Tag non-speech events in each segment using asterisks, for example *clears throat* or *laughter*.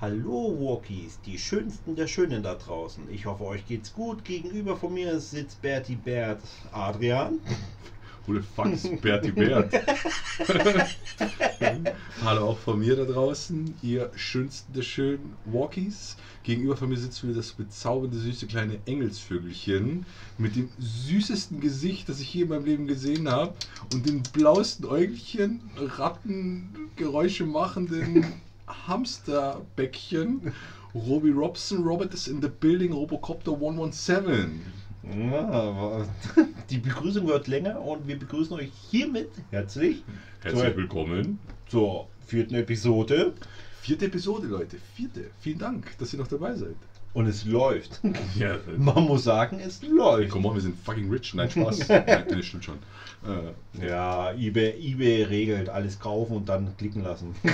Hallo Walkies, die schönsten der Schönen da draußen. Ich hoffe, euch geht's gut. Gegenüber von mir sitzt Berti Bert Adrian. Who the fuck ist Berti Bert? *laughs* Hallo auch von mir da draußen, ihr schönsten der schönen Walkies. Gegenüber von mir sitzt wieder das bezaubernde, süße kleine Engelsvögelchen mit dem süßesten Gesicht, das ich je in meinem Leben gesehen habe und den blauesten Äugelchen, Rattengeräusche machenden Hamsterbäckchen. Robbie Robson, Robert is in the building, Robocopter 117. Ja, aber *laughs* die Begrüßung wird länger und wir begrüßen euch hiermit herzlich Herzlich zur, willkommen. zur vierten Episode. Vierte Episode, Leute. Vierte. Vielen Dank, dass ihr noch dabei seid. Und es läuft. *laughs* Ja, Man muss sagen, es läuft. komm on, wir sind fucking rich. Nein, Spaß. *laughs* Nein, das stimmt schon. Äh, Ja, eBay, eBay regelt alles kaufen und dann klicken lassen. *laughs*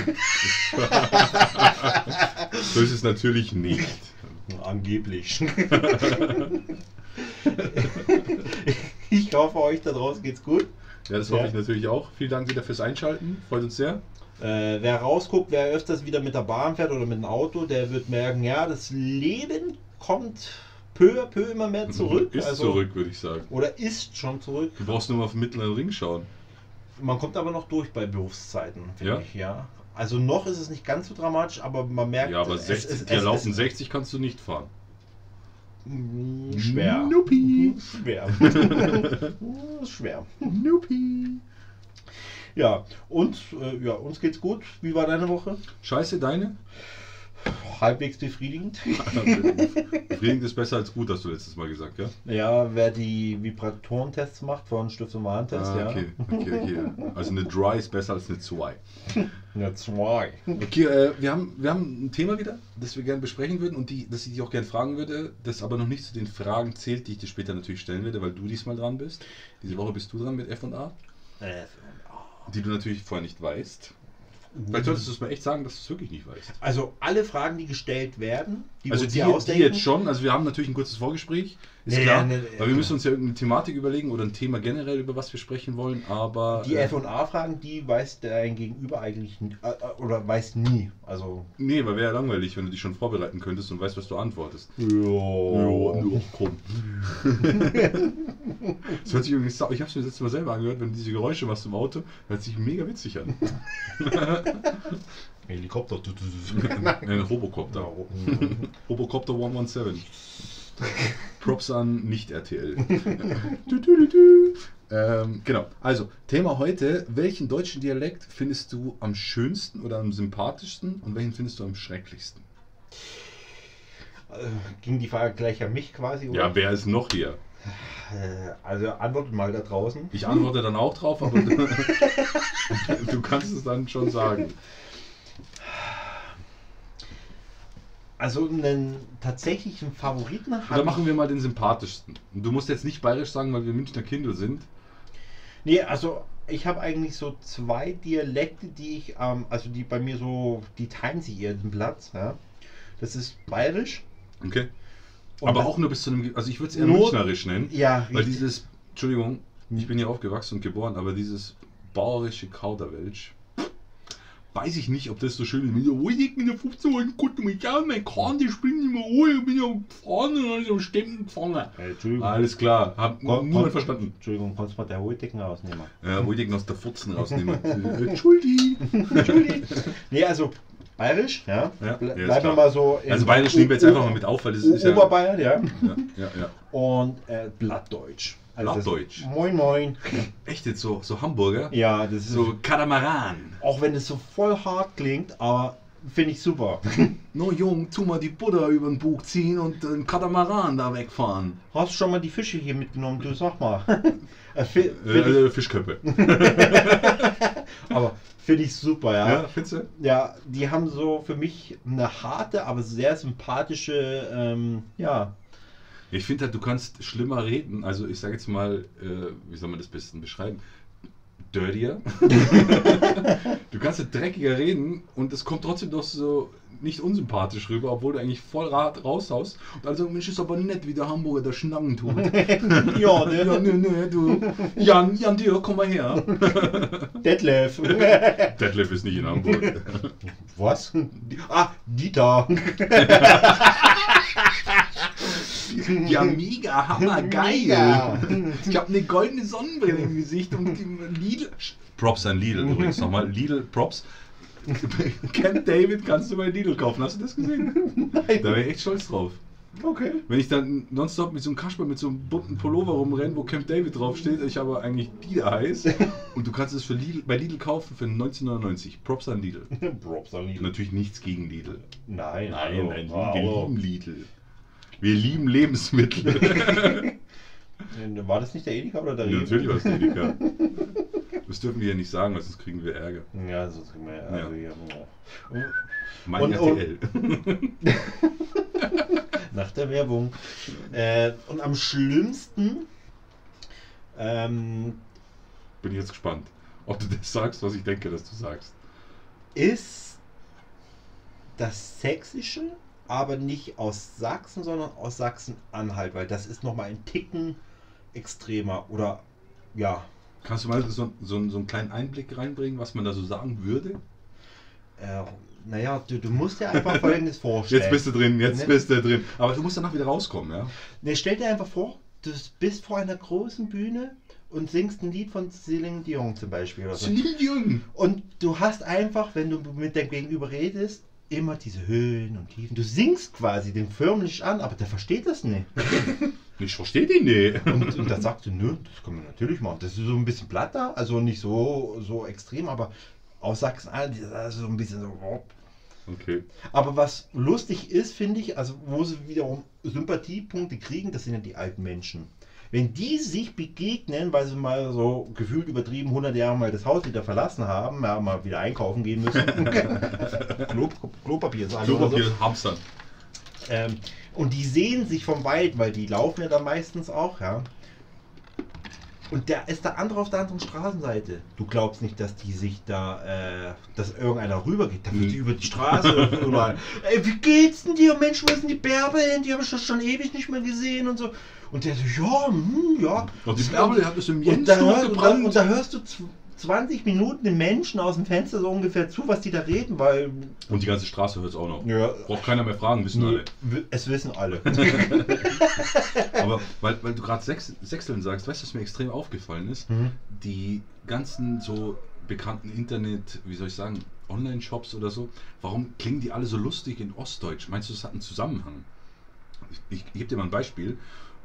so ist es natürlich nicht. Angeblich. ich hoffe, euch da draußen geht's gut. Ja, das hoffe Ja. ich natürlich auch. Vielen Dank wieder fürs Einschalten. Freut uns sehr. Äh, wer rausguckt, wer öfters wieder mit der Bahn fährt oder mit dem Auto, der wird merken, ja, das Leben kommt peu à peu immer mehr zurück. Ist also, zurück, würde ich sagen. Oder ist schon zurück. Du brauchst nur mal auf den mittleren Ring schauen. Man kommt aber noch durch bei Berufszeiten, finde Ja? ich, ja. Also noch ist es nicht ganz so dramatisch, aber man merkt, Ja, aber es- 60, es, die es, erlaubten es, 60 kannst du nicht fahren. Schwer. Nupi. Schwer. *laughs* Schwer. *laughs* Nupi. Ja, und äh, ja, uns geht's gut. Wie war deine Woche? Scheiße, deine? Halbwegs befriedigend. *laughs* Befriedigend ist besser als gut, hast du letztes Mal gesagt, ja? Ja, wer die Vibratorentests macht von Stiftung Warentest, Ah, ja. okay, okay, okay. Also eine Dry ist besser als eine 2. Ja, *laughs* zwei. Okay, äh, wir, haben, wir haben ein Thema wieder, das wir gerne besprechen würden und die, das ich dich auch gerne fragen würde, das aber noch nicht zu den Fragen zählt, die ich dir später natürlich stellen werde, weil du diesmal dran bist. Diese Woche bist du dran mit F&A, Äh, die du natürlich vorher nicht weißt. Vielleicht solltest du es mal echt sagen, dass du es wirklich nicht weißt. Also alle Fragen, die gestellt werden, die also die, die jetzt schon, also wir haben natürlich ein kurzes Vorgespräch, ist Nee, klar, nee, nee, weil wir müssen uns ja irgendeine Thematik überlegen oder ein Thema generell, über was wir sprechen wollen, aber... die äh, F&A-Fragen, die weiß dein Gegenüber eigentlich äh, äh, oder weiß nie. Also Nee, weil wäre ja langweilig, wenn du dich schon vorbereiten könntest und weißt, was du antwortest. ja, Ja, komm. *laughs* Das hört sich übrigens, sau- ich habe es mir das letzte Mal selber angehört, wenn du diese Geräusche machst im Auto, hört sich mega witzig an. *laughs* Helikopter. *laughs* Ein Robocopter. Robocopter 117. *laughs* Props an Nicht-RTL. *laughs* Ähm, genau, also Thema heute, welchen deutschen Dialekt findest du am schönsten oder am sympathischsten und welchen findest du am schrecklichsten? Äh, Ging die Frage gleich an mich quasi? oder? Ja, wer ist noch hier? Äh, Also antwortet mal da draußen. Ich antworte dann auch drauf, aber *laughs* du kannst es dann schon sagen. Also einen tatsächlichen Favoriten Oder habe machen wir mal den sympathischsten. Du musst jetzt nicht bayerisch sagen, weil wir Münchner Kinder sind. Nee, also ich habe eigentlich so zwei Dialekte, die ich, ähm, also die bei mir so, die teilen sich ihren Platz. Ja? Das ist bayerisch. Okay. Aber auch nur bis zu einem. Also ich würde es eher Nur- münchnerisch nennen. Ja, Weil richtig. dieses. Entschuldigung, ich bin hier aufgewachsen und geboren, aber dieses bauerische Kauderwelsch. Weiß ich nicht, ob das so schön ist. Mit der oh, ich bin der 15 Uhr, guck mich an, mein Kahn, die springt nicht mehr hoch, ich bin ja gefahren und alles am Stemmen gefangen. Äh, Entschuldigung. Alles klar, hab Komm, niemand verstanden. Entschuldigung, kannst du mal der Hohldecken rausnehmen? Ja, ich ihn aus der Futzen *laughs* rausnehmen. Äh, Entschuldi. Entschuldi. *laughs* Nee, also bayerisch, ja. Ja, Ble ja, bleiben wir mal so. Also Bayerisch nehmen wir jetzt einfach mal mit auf, weil das ist ja. Oberbayern, ja. Ja, ja, ja. Und äh, Blattdeutsch. Also Blattdeutsch? Moin, moin. *laughs* Echt jetzt so, so Hamburger? Ja, das ist So Katamaran. Auch wenn es so voll hart klingt, aber finde ich super. *laughs* No Jung, tu mal die Butter über den Bug ziehen und den Katamaran da wegfahren. Hast du schon mal die Fische hier mitgenommen? Du sag mal. *laughs* Äh, fi- Äh, ich, äh, Fischköppe. aber finde ich super, ja. Ja, ja. findest du? die haben so für mich eine harte, aber sehr sympathische, ähm, ja. Ich finde halt, du kannst schlimmer reden. Also ich sage jetzt mal, äh, wie soll man das besten beschreiben? Dirtier. *laughs* du kannst halt dreckiger reden und es kommt trotzdem doch so nicht unsympathisch rüber, obwohl du eigentlich voll raushaust. Und sagen, Mensch, ist aber nett, wie der Hamburger der Schnacken tut. *laughs* ja, ne? ja, nö, nö, du. Jan, Jan Dirk, komm mal her. *laughs* Detlef. Detlef ist nicht in Hamburg. Was? Ah, Dieter. *laughs* Ja, mega, hammer, geil. Mega. Ich habe eine goldene Sonnenbrille im Gesicht und die Lidl. Props an Lidl übrigens nochmal. Lidl, Props. *laughs* Camp David kannst du bei Lidl kaufen. Hast du das gesehen? Da wäre ich echt stolz drauf. Okay. Wenn ich dann nonstop mit so einem Kasper mit so einem bunten Pullover rumrenne, wo Camp David draufsteht, ich aber eigentlich Lidl heiß *laughs* und du kannst es für Lidl, bei Lidl kaufen für 19,99. Props an Lidl. Props an Lidl. Natürlich nichts gegen Lidl. Nein, Nein, nein, wir lieben Lidl. Wir lieben Lebensmittel. *laughs* War das nicht der Edeka oder der Rewe? Natürlich was Edeka. Das dürfen wir ja nicht sagen, weil sonst kriegen wir Ärger. Ja, sonst kriegen wir also Ja. Mein Und- RTL. *laughs* Nach der Werbung. Äh, und am schlimmsten ähm, Bin ich jetzt gespannt, ob du das sagst, was ich denke, dass du sagst. ist das Sächsische, aber nicht aus Sachsen, sondern aus Sachsen-Anhalt, weil das ist nochmal ein Ticken extremer. Oder ja, Kannst du mal so, so, so einen kleinen Einblick reinbringen, was man da so sagen würde? äh, naja, du, du musst dir einfach Folgendes *laughs* vorstellen. Jetzt bist du drin, jetzt Ne? bist du drin. Aber du musst danach wieder rauskommen, ja? Ne, stell dir einfach vor, du bist vor einer großen Bühne und singst ein Lied von Celine Dion zum Beispiel. Oder so. Celine Dion. Und du hast einfach, wenn du mit deinem Gegenüber redest, immer diese Höhen und Tiefen. Du singst quasi den förmlich an, aber der versteht das nicht. *laughs* Ich verstehe den nicht. Und, und dann sagst du, nö, das können wir natürlich machen. Das ist so ein bisschen platter, also nicht so, so extrem, aber aus Sachsen-Anhalt ist so ein bisschen so. oh. Okay. Aber was lustig ist, finde ich, also wo sie wiederum Sympathiepunkte kriegen, das sind ja die alten Menschen. Wenn die sich begegnen, weil sie mal so gefühlt übertrieben 100 Jahre mal das Haus wieder verlassen haben, ja, mal wieder einkaufen gehen müssen, *laughs* Klo, Klopapier ist alle oder so. Klopapier, Hamster. Ähm, und die sehen sich vom Wald, weil die laufen ja da meistens auch, ja. Und der ist der andere auf der anderen Straßenseite. Du glaubst nicht, dass die sich da, äh, dass irgendeiner rübergeht. Da wird die über die Straße überall. *laughs* Ey, wie geht's denn dir? Mensch, wo ist denn die Bärbe hin? Die habe ich schon ewig nicht mehr gesehen und so. Und der so, ja, hm, ja. Und Bärbel hat es im Und Jens da, hör, und, da, und da hörst du zw- 20 Minuten den Menschen aus dem Fenster so ungefähr zu, was die da reden, weil Und die ganze Straße hört es auch noch. ja, Braucht keiner mehr fragen, wissen alle. wi- es wissen alle. *laughs* Aber weil, weil du gerade Sechs, Sechseln sagst, weißt du, was mir extrem aufgefallen ist? Mhm. Die ganzen so bekannten Internet, wie soll ich sagen, Online-Shops oder so, warum klingen die alle so lustig in Ostdeutsch? Meinst du, das hat einen Zusammenhang? Ich, ich, ich gebe dir mal ein Beispiel.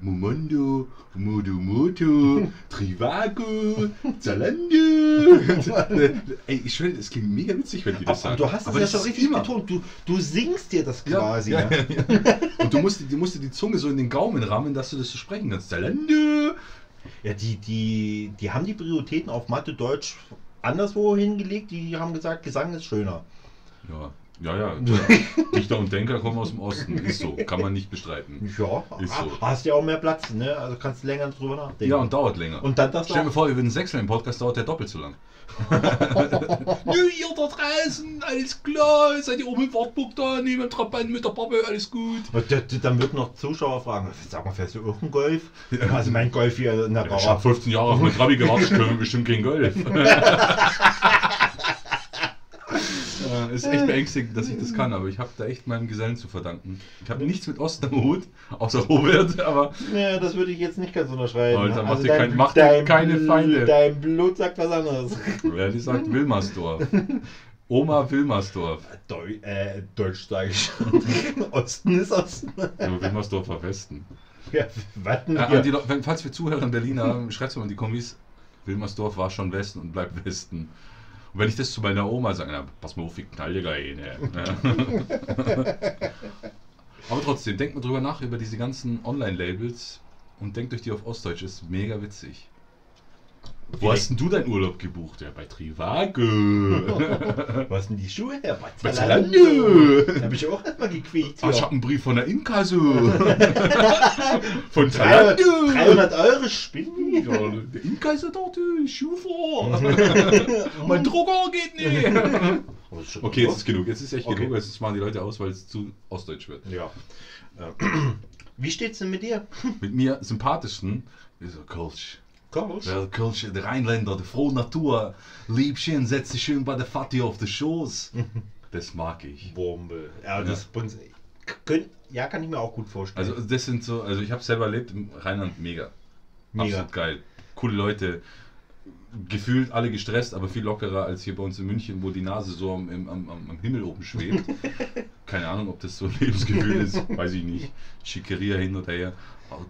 Momondo, Modo Moto, *laughs* Trivago, Zalando. *laughs* Ey, ich schwöre, das klingt mega witzig, wenn die das Aber sagen. du hast es ja das schon richtig immer- betont. Du, du singst dir das quasi. ja, Ja, ja, ja. Und du musst, du musst dir die Zunge so in den Gaumen rammen, dass du das so sprechen kannst. Zalando. Ja, die, die, die haben die Prioritäten auf Mathe, Deutsch anderswo hingelegt. Die haben gesagt, Gesang ist schöner. Ja, ja, ja. *laughs* Dichter und Denker kommen aus dem Osten. Ist so, kann man nicht bestreiten. Ja, Ist so. hast ja auch mehr Platz, ne? Also kannst du länger drüber nachdenken. Ja, und dauert länger. Und dann das Stell dir vor, wir würden sechseln im Podcast, dauert der doppelt so lang. *laughs* Nö, ihr da draußen, alles klar, seid ihr oben im Wartburg da, neben dem Trabant mit der Pappe, alles gut. Dann wird noch Zuschauer fragen, sag mal, fährst du irgendeinen Golf? Also mein Golf hier in der Ich habe Garage. 15 Jahre auf mein Trabi gewartet, wir bestimmt kein Golf. *laughs* Ja, ist echt beängstigend, dass ich das kann, aber ich habe da echt meinem Gesellen zu verdanken. Ich habe nichts mit Osten am Hut, außer Robert, aber Ja, das würde ich jetzt nicht ganz unterschreiben. Alter, mach also dir dein, kein- mach dir keine Feinde. Dein Blut sagt was anderes. *laughs* wer die sagt Wilmersdorf. *laughs* Oma Wilmersdorf. Deu äh, Deutsch sage *laughs* ich. Osten ist Osten. Ja, Wilmersdorfer Westen. Ja, warten Äh, wir. die, falls wir Zuhörer in Berlin haben, schreibt mal in die Kommis. Wilmersdorf war schon Westen und bleibt Westen. Und wenn ich das zu meiner Oma sage, na, pass mal auf, ich knall dir gleich eine. Ja. *laughs* Aber trotzdem, denkt mal drüber nach über diese ganzen Online-Labels und denkt euch die auf Ostdeutsch, ist mega witzig. Wo hast denn du deinen Urlaub gebucht? Ja, bei Trivago. *laughs* Wo hast denn die Schuhe her? Bei Zalando. Da habe ich auch erstmal gequiekt. Ah, ich habe einen Brief von der Inkasso. *laughs* von 300, Zalando. 300 Euro Spinnen. Ja, der Inkasso dort, äh, Schuhfahr. *laughs* mein Drucker geht nicht. Okay, jetzt ist genug. Jetzt ist echt Okay. genug. Jetzt machen die Leute aus, weil es zu ostdeutsch wird. Ja. Ähm, *clears throat* Wie steht's denn mit dir? Mit mir sympathischsten ist so Kölsch. Ja, Kölsch, der Rheinländer, der frohe Natur. Liebchen, setz dich schön bei der Vati auf den Schoß. *laughs* Das mag ich. Bombe. Ja, Ja. das. Könnt, ja, kann ich mir auch gut vorstellen. Also das sind so, also ich habe selber erlebt im Rheinland mega. Mega. Absolut geil. Coole Leute. Gefühlt alle gestresst, aber viel lockerer als hier bei uns in München, wo die Nase so am, am, am, am Himmel oben schwebt. *laughs* Keine Ahnung, ob das so ein Lebensgefühl ist, weiß ich nicht. Schickeria hin oder her.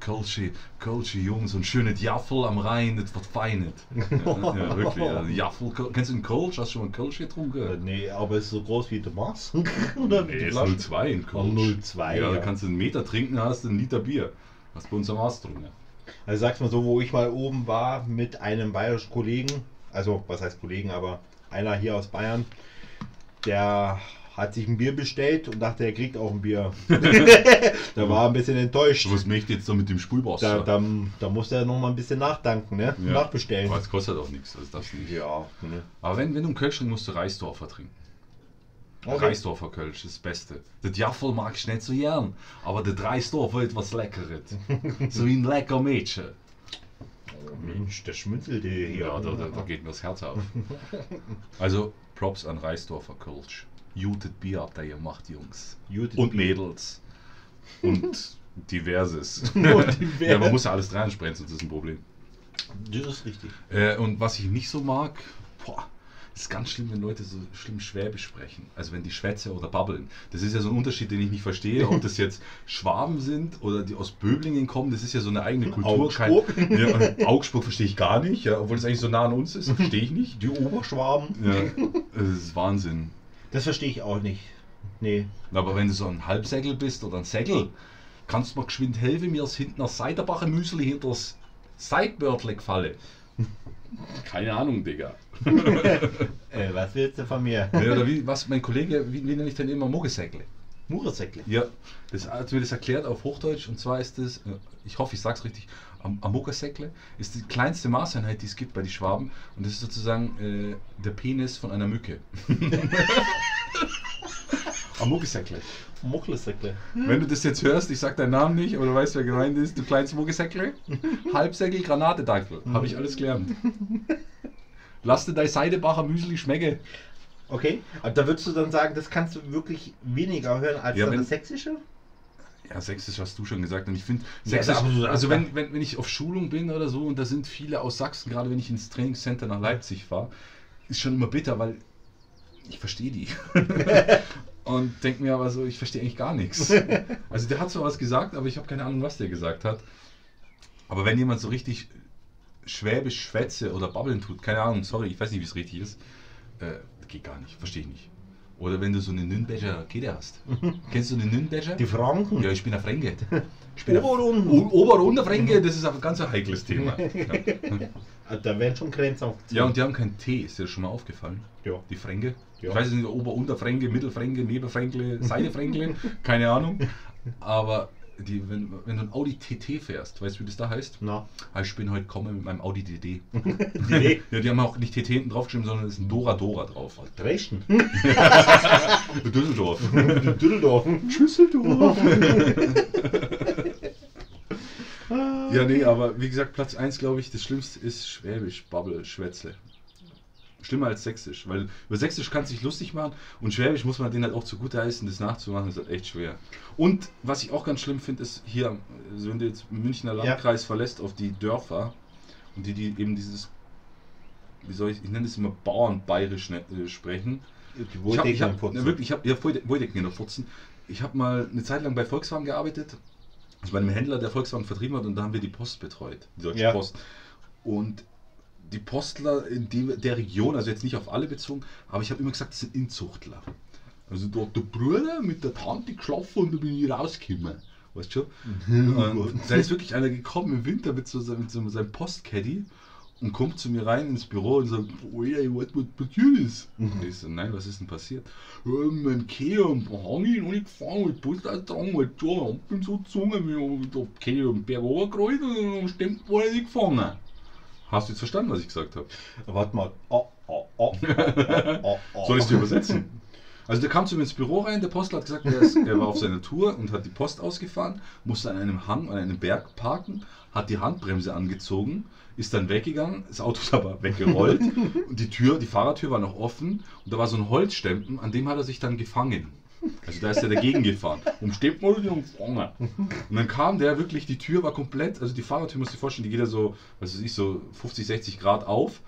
Kölsche, Kölsche Jungs, so ein schönes Jaffel am Rhein, das wird feinet. Ja, ja wirklich. Ja, *laughs* Jaffel, kennst du einen Kölsch? Hast du schon einen Kölsch Äh, getrunken? nee, aber ist so groß wie der Mars. *laughs* Oder wie Nee, ist Flasche? 0,2 in Kölsch. 0,2, Ja, da kannst du einen Meter trinken, hast du einen Liter Bier. Hast bei uns am Arzt getrunken. Also sag's mal so, wo ich mal oben war mit einem bayerischen Kollegen, also was heißt Kollegen, aber einer hier aus Bayern, der hat sich ein Bier bestellt und dachte, er kriegt auch ein Bier. *laughs* da war er ein bisschen enttäuscht. Was möchte jetzt da mit dem Da, Spülwasser? da, da musste er noch mal ein bisschen nachdanken, ne? Ja. Nachbestellen. Aber es kostet auch nichts, also das nicht. Ja, ne? Aber wenn, wenn du einen Kölsch trinkst, musst du Reisdorfer trinken. Okay. Reisdorfer Kölsch ist das Beste. Das Jaffel mag ich nicht so gern, aber das Reisdorfer ist was Leckeres. *laughs* so wie ein lecker Mädchen. Oh, Mensch, der schmunzelte hier. Ja, da, da, da geht mir das Herz auf. *laughs* Also Props an Reisdorfer Kölsch. Jutet Bier habt ihr gemacht, Jungs. Jutet Und Bier. Mädels. Und *laughs* diverses. *laughs* Ja, man muss ja alles dran sprechen, sonst ist ein Problem. Das ist richtig. Äh, und was ich nicht so mag, boah, ist ganz schlimm, wenn Leute so schlimm Schwäbisch sprechen. Also wenn die schwätze oder babbeln. Das ist ja so ein Unterschied, den ich nicht verstehe, ob das jetzt Schwaben sind oder die aus Böblingen kommen. Das ist ja so eine eigene Kultur. Augsburg. Kein, ja, Augsburg verstehe ich gar nicht, ja, obwohl es eigentlich so nah an uns ist, verstehe ich nicht. Die Oberschwaben. Ja, das ist Wahnsinn. Das verstehe ich auch nicht. Nee. Aber wenn du so ein Halbsäckel bist oder ein Säckel, kannst du mir geschwind helfen, mir ist hinten das Seiderbacher Müsli hinter das Seitbörtle gefallen. Keine Ahnung, Digga. *laughs* Äh, was willst du von mir? Ja, oder wie, was, mein Kollege, wie, wie nenne ich denn immer Muggesäckle? Muresäckle. Ja, das hat mir das erklärt auf Hochdeutsch und zwar ist das, äh, ich hoffe, ich sag's richtig, am, am Muggesäckle ist die kleinste Maßeinheit, die es gibt bei den Schwaben und das ist sozusagen äh, der Penis von einer Mücke. *laughs* am Muggesäckle. Mucklesäckle. Wenn du das jetzt hörst, ich sag deinen Namen nicht, aber du weißt, wer gemeint ist, du kleines Muggesäckle. *laughs* Halbsäckel, Granatedackel. Habe ich alles gelernt. *laughs* Lass dir dein Seidebacher Müsli schmecken. Okay, aber da würdest du dann sagen, das kannst du wirklich weniger hören als Ja, das Sächsische? Ja, Sächsisch hast du schon gesagt. Und ich finde, Ja, also wenn, wenn, wenn ich auf Schulung bin oder so und da sind viele aus Sachsen, gerade wenn ich ins Trainingscenter nach Leipzig fahre, ist schon immer bitter, weil ich verstehe die. *laughs* und denke mir aber so, ich verstehe eigentlich gar nichts. Also der hat zwar was gesagt, aber ich habe keine Ahnung, was der gesagt hat. Aber wenn jemand so richtig schwäbisch schwätze oder babbeln tut, keine Ahnung, sorry, ich weiß nicht, wie es richtig ist, äh, geht gar nicht, verstehe ich nicht. Oder wenn du so eine Nürnberger Kette hast. *laughs* Kennst du eine Nürnberger? Die Franken? Ja, ich bin ein Fränke. *laughs* Ich bin ein Ober- und Unten. O- Ober- und Unterfränke, das ist ein ganz ein heikles Thema. *laughs* Ja. Da werden schon Grenzen aufgezogen. ja, und die haben kein T, ist dir das schon mal aufgefallen? Ja. Die Fränke? Ja. Ich weiß nicht, Ober- und Unterfränke, Mittelfränke, Nebenfränkle, Seidefränkle, keine Ahnung. Aber die, wenn, wenn du ein Audi TT fährst, weißt du, wie das da heißt? Na, Ah, Ich bin heute komme mit meinem Audi DD. die *laughs* *laughs* Ja, die haben auch nicht TT hinten draufgeschrieben, sondern es ist ein Dora Dora drauf. Dresden. *laughs* Düsseldorf. Düsseldorf. Düsseldorf. ja, nee, aber wie gesagt, Platz 1, glaube ich, das Schlimmste ist Schwäbisch, Babbel, Schwätzle. Schlimmer als Sächsisch, weil über Sächsisch kannst du dich lustig machen und Schwäbisch muss man denen halt auch zugute heißen, das nachzumachen, ist halt echt schwer. Und was ich auch ganz schlimm finde, ist hier, also wenn du jetzt Münchner Ja. Landkreis verlässt auf die Dörfer und die, die eben dieses, wie soll ich, ich nenne es immer Bauernbayerisch ne, äh, sprechen, Die ich habe Wohldecken hab, ja, wirklich, ich habe ja. Ich habe mal eine Zeit lang bei Volkswagen gearbeitet, also bei einem Händler, der Volkswagen vertrieben hat, und da haben wir die Post betreut, die Deutsche Ja. Post. Und die Postler in die, der Region, also jetzt nicht auf alle bezogen, aber ich habe immer gesagt, das sind Inzuchtler. Also da hat der Bruder mit der Tante geschlafen und da bin ich rausgekommen. Weißt du schon? Und da ist wirklich einer gekommen im Winter mit so, seinem- mit so seinem Postcaddy und kommt zu mir rein ins Büro und sagt, oh ja, was was passiert ist. Und ich so, nein, was ist denn passiert? Ja, mein Kehr am Hang ich noch nicht gefangen, mit Post ausgetragen, weil ich bin so gezogen, ich hab Kehr am Berg runtergerollt und dann stimmt, war ich nicht gefangen. Hast du jetzt verstanden, was ich gesagt habe? Warte mal. Oh, oh, oh, *laughs* oh, oh. Soll ich es dir übersetzen? Also der kam zu mir ins Büro rein, der Postler hat gesagt, er, ist, er war auf seiner Tour und hat die Post ausgefahren, musste an einem Hang, an einem Berg parken, hat die Handbremse angezogen, ist dann weggegangen, das Auto ist aber weggerollt *laughs* und die Tür, die Fahrertür war noch offen und da war so ein Holzstempen, an dem hat er sich dann gefangen. Also da ist er dagegen gefahren. Und steht mal und gefangen. Und dann kam der wirklich, die Tür war komplett, also die Fahrertür musst du dir vorstellen, die geht ja so, was weiß ich, so 50, 60 Grad auf.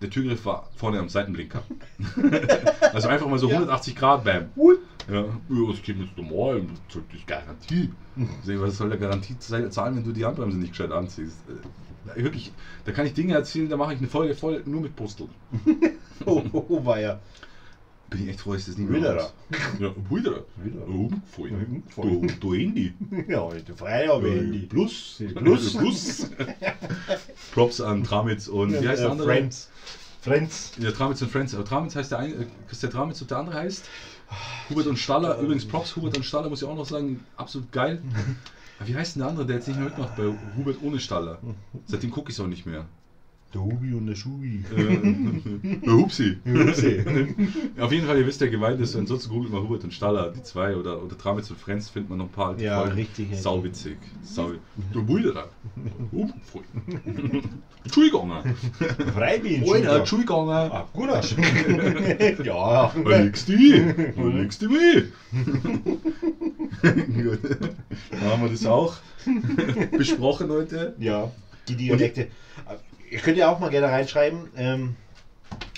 Der Türgriff war vorne am Seitenblinker. *laughs* also einfach mal so Ja. 180 Grad, bam. Ja, ja, das geht jetzt normal, das ist Garantie. Was soll der Garantie zahlen, wenn du die Handbremse nicht gescheit anziehst? Äh, Wirklich, da kann ich Dinge erzählen, da mache ich eine Folge voll nur mit Pusteln. *laughs* Oh, oh, oh, war ja. Bin ich echt froh, dass ich das nie Wieder mehr. Ja, wieder. Wieder. Oh, voll. Mhm, Du, du Handy. *laughs* Ja, heute frei aber Handy. Plus. Plus. *laughs* Plus. Props an Tramitz und wie heißt der Äh, andere? Friends. Friends. Ja, Tramitz und Friends. Aber Tramitz heißt der eine, äh, Christian Tramitz und der andere heißt Hubert und Staller. Übrigens Props, Hubert und Staller muss ich auch noch sagen, absolut geil. *laughs* Aber wie heißt denn der andere, der jetzt nicht mehr mitmacht bei Hubert ohne Staller? Seitdem gucke ich es auch nicht mehr. Der Hubi und der Schubi. Äh, *laughs* der Hupsi. Hupsi. Auf jeden Fall, ihr wisst, wer gemeint ist. Ansonsten googelt mal Hubert und Staller, die zwei. Oder, oder Tramitz und Friends findet man noch ein paar alte Ja, Folgen. richtig, ja. Sauwitzig. Sau Du pfui. Entschuldigung. Freibier. Alter, Entschuldigung. Ah, du. *laughs* ja. Nix die. Nix die weh. Gut. Dann haben wir das auch besprochen heute. Ja, die Dialekte. Ihr könnt ja auch mal gerne reinschreiben, ähm,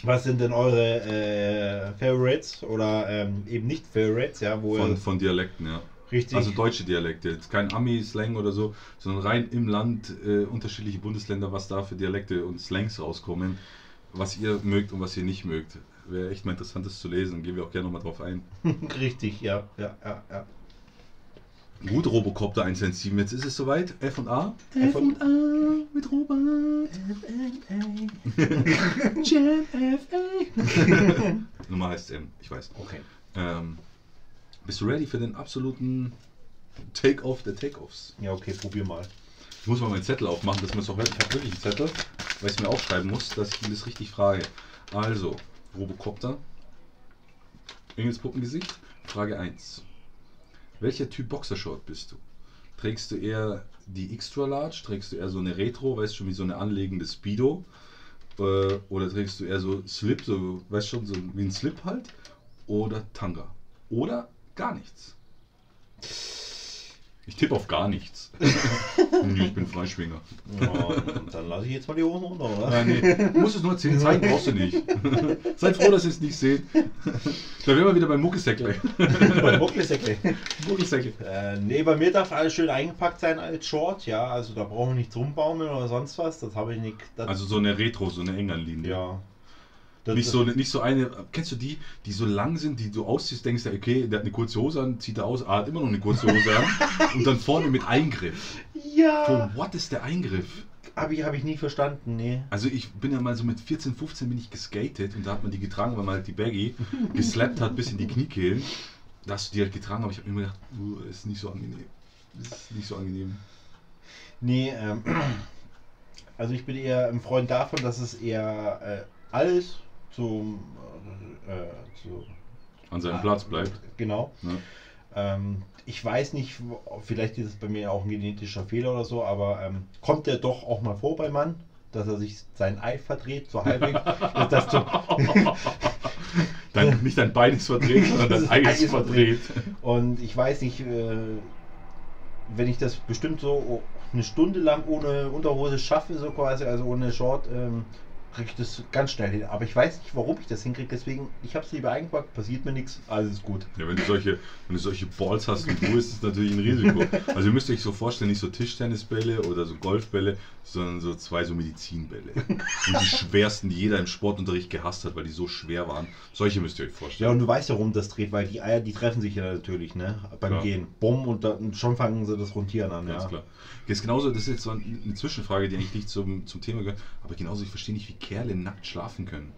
was sind denn eure äh, Favorites oder ähm, eben nicht Favorites, ja, wo Von, von Dialekten, ja. richtig. Also deutsche Dialekte. Jetzt kein Ami-Slang oder so, sondern rein im Land äh, unterschiedliche Bundesländer, was da für Dialekte und Slangs rauskommen, was ihr mögt und was ihr nicht mögt. Wäre echt mal interessant, das zu lesen. Gehen wir auch gerne nochmal drauf ein. *laughs* richtig, ja, ja, ja, ja. Gut, Robocopter 117, jetzt ist es soweit. F und A. F und A mit Robert. Jam FA. *laughs* Nummer heißt M, ich weiß. Okay. Ähm, bist du ready für den absoluten Take-Off der Take-Offs? Ja, okay, probier mal. Ich muss mal meinen Zettel aufmachen, das muss auch ich habe wirklich einen Zettel, weil ich es mir aufschreiben muss, dass ich das richtig frage. Also, Robocopter, Engelspuppengesicht, Frage 1. Welcher Typ Boxershort bist du? Trägst du eher die Extra Large, trägst du eher so eine Retro, weißt schon, wie so eine anlegende Speedo? Äh, oder trägst du eher so Slip, so, weißt schon, so wie ein Slip halt? Oder Tanga? Oder gar nichts? Ich tippe auf gar nichts. *laughs* Nee, ich bin Freischwinger. Ja, dann lasse ich jetzt mal die Hosen runter, oder? Ah, nee. Du musst es nur erzählen, zeigen brauchst du nicht. *laughs* Seid froh, dass ihr es nicht seht. Da wären wir wieder beim Muckesäckle. Bei Mucklesäckle. *laughs* Muckesäckle. Äh, nee, bei mir darf alles schön eingepackt sein als Short, ja. Also da brauchen wir nichts rumbaumeln oder sonst was. Das habe ich nicht. Also so eine Retro, so eine Engernlinie. ja. Das, Nicht so, eine- nicht so eine, kennst du die, die so lang sind, die du ausziehst, denkst du, okay, der hat eine kurze Hose an, zieht er aus, ah, hat immer noch eine kurze Hose an *laughs* und dann vorne mit Eingriff. Ja. Von what ist der Eingriff? Habe ich, hab ich nie verstanden, nee. Also ich bin ja mal so mit 14, 15 bin ich geskatet und da hat man die getragen, weil man halt die Baggy *laughs* geslappt hat bis in die Kniekehlen. Da hast du die halt getragen, aber ich habe mir immer gedacht, uh, ist nicht so angenehm. Ist nicht so angenehm. Nee, ähm, *clears throat* also ich bin eher ein Freund davon, dass es eher äh, alles zum, äh, zu, An seinem Platz bleibt. Genau. Ne? Ähm, ich weiß nicht, vielleicht ist es bei mir auch ein genetischer Fehler oder so, aber ähm, kommt der doch auch mal vor beim Mann, dass er sich sein Ei verdreht, so halbwegs. dass *laughs* das zum, *laughs* Dein, nicht dein Bein ist verdreht, sondern dein *laughs* Das Ei Ei ist ist verdreht. und ich weiß nicht, äh, wenn ich das bestimmt so eine Stunde lang ohne Unterhose schaffe, so quasi, also ohne Short, ähm, kriege ich das ganz schnell hin. Aber ich weiß nicht, warum ich das hinkriege, deswegen, ich habe es lieber eingepackt, passiert mir nichts, alles ist gut. Ja, wenn du solche, wenn du solche Balls hast wie du, ist es natürlich ein Risiko. *laughs* Also ihr müsst euch so vorstellen, nicht so Tischtennisbälle oder so Golfbälle, sondern so zwei so Medizinbälle. Und die *laughs* schwersten, die jeder im Sportunterricht gehasst hat, weil die so schwer waren. Solche müsst ihr euch Ja, vorstellen. und du weißt ja, warum das dreht, weil die Eier, die treffen sich ja natürlich, ne? Beim Klar. Gehen. Bumm, und dann schon fangen sie das Rotieren an, Ganz ja. klar. Jetzt genauso, das ist jetzt so eine Zwischenfrage, die eigentlich nicht zum, zum Thema gehört, aber genauso, ich verstehe nicht, wie Kerle nackt schlafen können.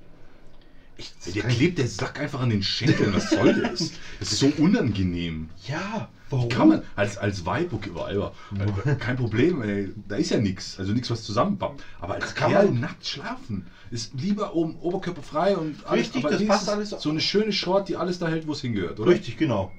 Ich, Der klebt der Sack einfach an den Schenkeln. Was soll das? *laughs* Das ist so unangenehm. ja, warum? Kann man als, als Weib, okay, also, kein Problem, ey, da ist ja nichts, also nichts, was zusammenpappt. Aber als Kann Kerl man- nackt schlafen, ist lieber oben Oberkörper frei und alles. Richtig, das passt alles. So eine schöne Short, die alles da hält, wo es hingehört, oder? Richtig, genau.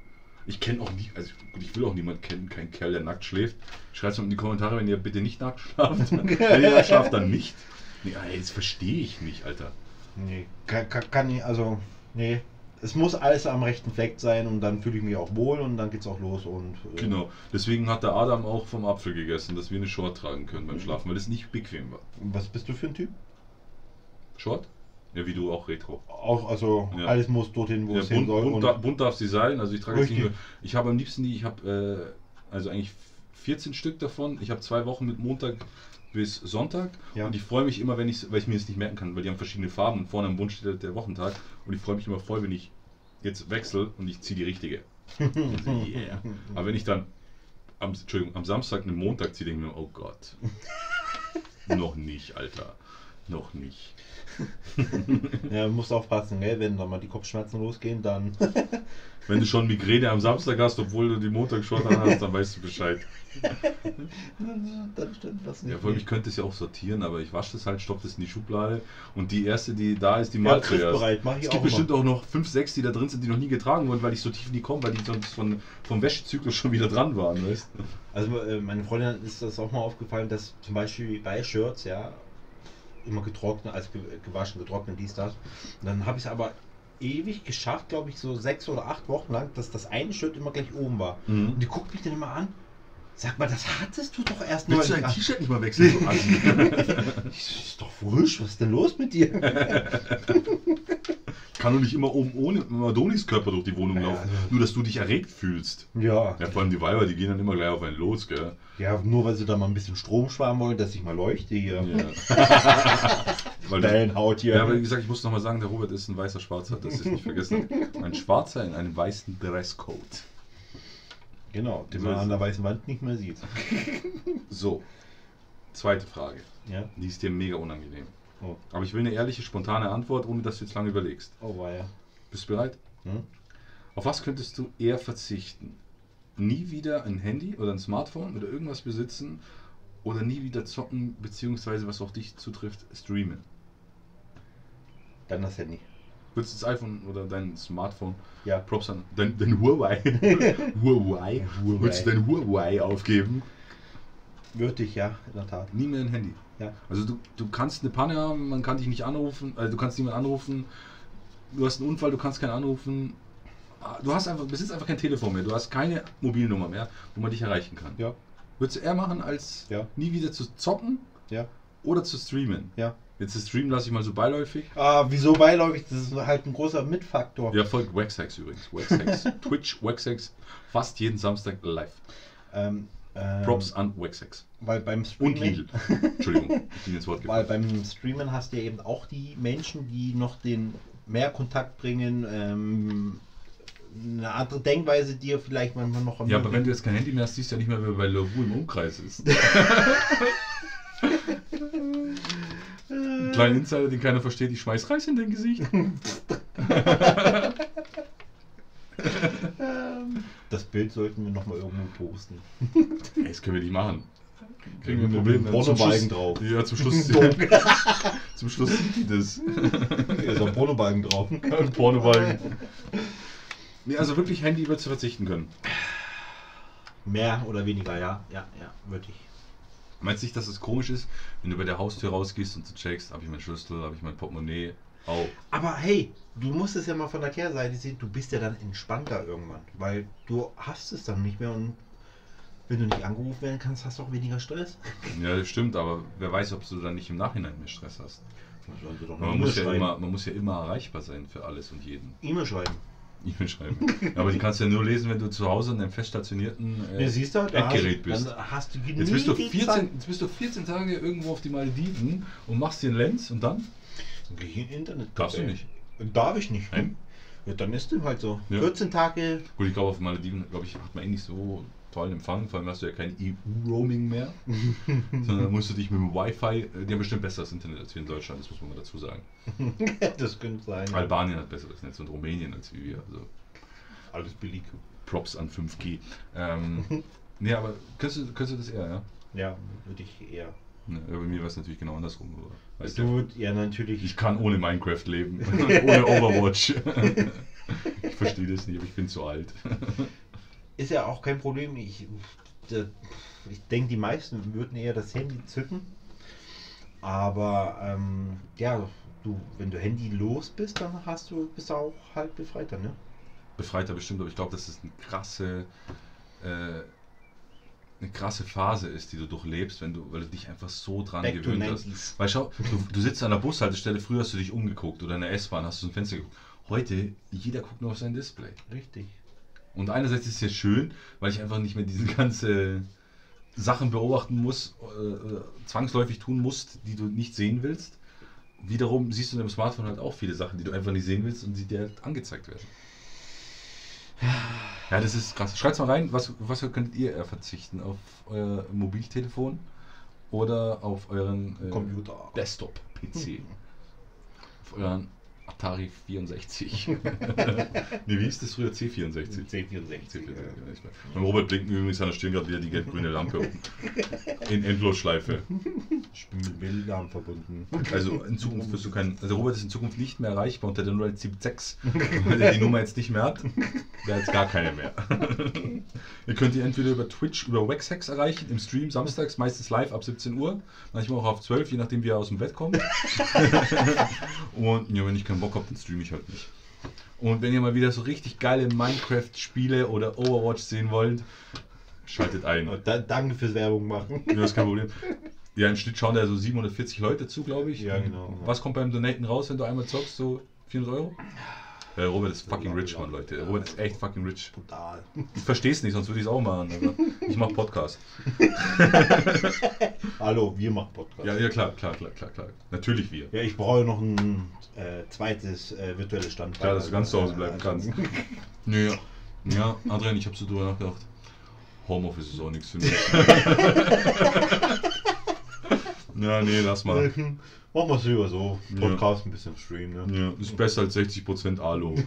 Ich kenne auch nie, also gut, ich will auch niemanden kennen, kein Kerl, der nackt schläft. Schreibt es mal in die Kommentare, wenn ihr bitte nicht nackt schlaft. *laughs* wenn ihr schlaft, dann nicht. Nee, das verstehe ich nicht, Alter. Nee, kann, kann, kann ich, also, nee. Es muss alles am rechten Fleck sein und dann fühle ich mich auch wohl und dann geht's auch los und. äh, Genau. Deswegen hat der Adam auch vom Apfel gegessen, dass wir eine Short tragen können beim Schlafen, weil es nicht bequem war. Was bist du für ein Typ? Short? Ja, wie du auch Retro. Auch, also, Ja. alles muss dorthin, wo Ja, es hin bunt, soll. bunt, und- da- bunt darf sie sein. Also ich trage jetzt nicht nur. Ich habe am liebsten die, ich habe äh, also eigentlich 14 Stück davon. Ich habe zwei Wochen mit Montag bis Sonntag. Ja. Und ich freue mich immer, wenn ich weil ich mir das nicht merken kann, weil die haben verschiedene Farben und vorne am Bund steht der Wochentag. Und ich freue mich immer voll, wenn ich jetzt wechsle und ich ziehe die richtige. *laughs* Also, yeah. Aber wenn ich dann am, Entschuldigung, am Samstag einen Montag ziehe, denke ich mir, oh Gott. *laughs* Noch nicht, Alter. Noch nicht. *laughs* Ja, du musst aufpassen, gell? wenn da mal die Kopfschmerzen losgehen, dann. *laughs* Wenn du schon Migräne am Samstag hast, obwohl du die Montag-Short hast, dann weißt du Bescheid. *laughs* dann stimmt das Ja, vor allem, ich könnte es ja auch sortieren, aber ich wasche das halt, stopfe das in die Schublade und die erste, die da ist, die mal zuerst. mach ich Es auch. gibt bestimmt immer. auch noch 5, 6, die da drin sind, die noch nie getragen wurden, weil ich so tief nie komme, weil die sonst von, vom Wäschezyklus schon wieder dran waren, weißt? Also, äh, meine Freundin ist das auch mal aufgefallen, dass zum Beispiel bei Shirts, ja, immer getrocknet, ge- gewaschen, getrocknet, dies, das. Und dann habe ich es aber ewig geschafft, glaube ich, so sechs oder acht Wochen lang, dass das eine Shirt immer gleich oben war. Mhm. Und die guckt mich dann immer an. Sag mal, das hattest du doch erst Willst du neulich dein an. T-Shirt nicht mal wechseln? du? *laughs* Ich- Ist doch frisch, was ist denn los mit dir? *laughs* Kann doch nicht immer oben ohne Adonis Körper durch die Wohnung Ja, laufen, also- nur dass du dich erregt fühlst. Ja. Ja, vor allem die Weiber, die gehen dann immer gleich auf einen los, gell? Ja, nur weil sie da mal ein bisschen Strom sparen wollen, dass ich mal leuchte hier. Ja. *laughs* Weil du, Wellenhaut hier. Ja, aber wie gesagt, ich muss nochmal sagen, der Robert ist ein weißer Schwarzer, das ist nicht vergessen. Ein Schwarzer in einem weißen Dresscode. genau, den So man an der weißen Wand nicht mehr sieht. So, zweite Frage. Ja. Die ist dir mega unangenehm. Oh, Aber ich will eine ehrliche, spontane Antwort, ohne dass du jetzt lange überlegst. oh ja. Bist du bereit? Hm? Auf was könntest du eher verzichten? Nie wieder ein Handy oder ein Smartphone oder irgendwas besitzen oder nie wieder zocken, beziehungsweise was auch dich zutrifft, streamen? Dann das Handy. Würdest du das iPhone oder dein Smartphone, Ja. Props an, dein, dein Huawei, *laughs* Huawei, Huawei. würdest du dein Huawei aufgeben? Würde ich, ja, in der Tat. Nie mehr ein Handy. Ja. Also du, du kannst eine Panne haben, man kann dich nicht anrufen, also du kannst niemanden anrufen, du hast einen Unfall, du kannst keinen anrufen. Ah, Du hast einfach, besitzt einfach kein Telefon mehr, du hast keine Mobilnummer mehr, wo man dich erreichen kann. Ja. Würdest du eher machen, als Ja. nie wieder zu zocken Ja. oder zu streamen? Ja. Jetzt das Streamen lasse ich mal so beiläufig. Ah, wieso beiläufig? Das ist halt ein großer Mitfaktor. Ja, folgt Waxhex übrigens. Waxhex. *laughs* Twitch, Waxhex, fast jeden Samstag live. Ähm, ähm, Props an Waxhex. Weil beim Und Streamen. Lidl. Entschuldigung, ich bin ins *laughs* Wort Weil beim Streamen hast du ja eben auch die Menschen, die noch den mehr Kontakt bringen, ähm, eine andere Denkweise dir vielleicht manchmal noch Ja, aber wenn du jetzt kein Handy mehr hast, siehst du ja nicht mehr, wer bei Lovu im Umkreis ist. *laughs* Ein kleiner Insider, den keiner versteht, ich schmeiß Reis in dein Gesicht. *laughs* Ähm, das Bild sollten wir nochmal irgendwo posten. *laughs* Das können wir nicht machen. Kriegen wir ein Problem. Pornobalken drauf. Ja, zum Schluss. *laughs* zum Schluss sieht die das. *laughs* Hier ist ein Pornobalken drauf. Ein Pornobalken. Nee, also wirklich Handy würdest du verzichten können. Mehr oder weniger, ja. Ja, ja, würde ich. Meinst du nicht, dass es komisch ist, wenn du bei der Haustür rausgehst und du checkst, habe ich meinen Schlüssel, habe ich mein Portemonnaie? Au. Aber hey, du musst es ja mal von der Kehrseite sehen, du bist ja dann entspannter irgendwann, weil du hast es dann nicht mehr und wenn du nicht angerufen werden kannst, hast du auch weniger Stress. Ja, das stimmt, aber wer weiß, ob du dann nicht im Nachhinein mehr Stress hast. Also Man muss, ja immer, man muss ja immer erreichbar sein für alles und jeden. E-Mail schreiben. E-Mail schreiben. Aber die kannst du ja nur lesen, wenn du zu Hause in deinem feststationierten äh, Ja, siehst du, da Endgerät hast, bist. Dann hast du Jetzt bist, du nie die 14, Zeit. jetzt bist du 14 Tage irgendwo auf die Malediven und machst dir einen Lenz und dann? Dann geh ich in Internet. Darfst du nicht. Darf ich nicht. Nein? Ja, dann ist dem halt so. Ja. 14 Tage. Gut, ich glaube, auf Malediven, glaube ich, hat man eh nicht so tollen Empfang, vor allem hast du ja kein EU-Roaming mehr, *laughs* sondern musst du dich mit dem Wi-Fi, äh, die haben bestimmt besseres Internet als wir in Deutschland, das muss man mal dazu sagen. *laughs* das könnte sein. ja. Albanien hat besseres Netz und Rumänien als wie wir, also Alles billig. Props an 5G. Ähm, *laughs* nee, aber könntest du, könntest du das eher, ja? Ja, würde ich eher. Ne, bei mir war es natürlich genau andersrum. Aber, weißt Du, ja, natürlich. ich kann ohne Minecraft leben, *laughs* ohne Overwatch. *laughs* ich verstehe das nicht, aber ich bin zu alt. Ist ja auch kein Problem. Ich, ich denke, die meisten würden eher das Handy zücken. Aber ähm, ja, du, wenn du Handy los bist, dann hast du bist du auch halt befreiter, ne? Befreiter bestimmt, aber ich glaube, dass es eine krasse, äh, eine krasse Phase ist, die du durchlebst, wenn du, weil du dich einfach so dran Back gewöhnt hast. 90s. Weil schau, du, du sitzt an der Bushaltestelle, früher hast du dich umgeguckt oder in der S-Bahn hast du ein Fenster geguckt. Heute, jeder guckt nur auf sein Display. Richtig. Und einerseits ist es ja schön, weil ich einfach nicht mehr diese ganze Sachen beobachten muss, äh, äh, zwangsläufig tun musst, die du nicht sehen willst. Wiederum siehst du in dem Smartphone halt auch viele Sachen, die du einfach nicht sehen willst und die dir halt angezeigt werden. Ja, das ist krass. Schreibt mal rein, was, was könntet ihr eher verzichten? Auf euer Mobiltelefon oder auf euren äh, Computer. Desktop-PC? auf euren Atari 64. *laughs* nee, wie hieß das früher? C64. C64. C64, ja, nicht mehr. Beim Robert blinkt übrigens an der Stirn gerade wieder die gelb-grüne Lampe oben. In Endlosschleife. Ich bin mit Bildern verbunden. Also in Zukunft wirst du keinen. Also Robert ist in Zukunft nicht mehr erreichbar unter der 0176. Weil er die Nummer jetzt nicht mehr hat, der hat jetzt gar keine mehr. ihr könnt ihr entweder über Twitch, über Wexhex erreichen, im Stream samstags, meistens live ab 17 Uhr, manchmal auch auf 12, je nachdem wie er aus dem Bett kommt. *laughs* Und ja, wenn ich keinen Bock habe, dann streame ich halt nicht. Und wenn ihr mal wieder so richtig geile Minecraft-Spiele oder Overwatch sehen wollt, schaltet ein. Da, danke fürs Werbung machen. Ja, das ist kein Problem. Ja, im Schnitt schauen da so 740 Leute zu, glaube ich. Ja, genau. Was kommt beim Donaten raus, wenn du einmal zockst? So 400 Euro? Ja, Robert ist fucking rich, Mann, Leute. Robert ist echt fucking rich. Brutal. Ich verstehe es nicht, sonst würde ich es auch machen. Aber ich mache Podcast. *laughs* Hallo, wir machen Podcast. Ja, ja, klar, klar, klar, klar, klar. Natürlich wir. Ja, ich brauche noch ein äh, zweites äh, virtuelles Standbein. Klar, dass du ganz zu Hause Äh, bleiben also- kannst. *laughs* Ja, ja Adrian, ich habe so drüber nachgedacht. Homeoffice ist auch nichts für mich. *laughs* ja, nee, lass mal. Machen wir es lieber so. Ja. Podcast ein bisschen streamen, ne? Ja, ist besser als 60% Alu. *laughs*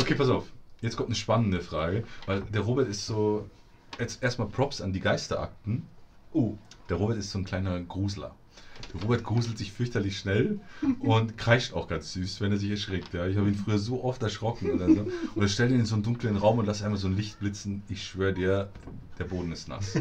okay, pass auf. Jetzt kommt eine spannende Frage, weil der Robert ist so. Jetzt erstmal Props an die Geisterakten. Uh, Der Robert ist so ein kleiner Grusler. Robert gruselt sich fürchterlich schnell und kreischt auch ganz süß, wenn er sich erschreckt. Ja. Ich habe ihn früher so oft erschrocken oder so. Oder stell ihn in so einen dunklen Raum und lass einmal so ein Licht blitzen. Ich schwöre dir, der Boden ist nass.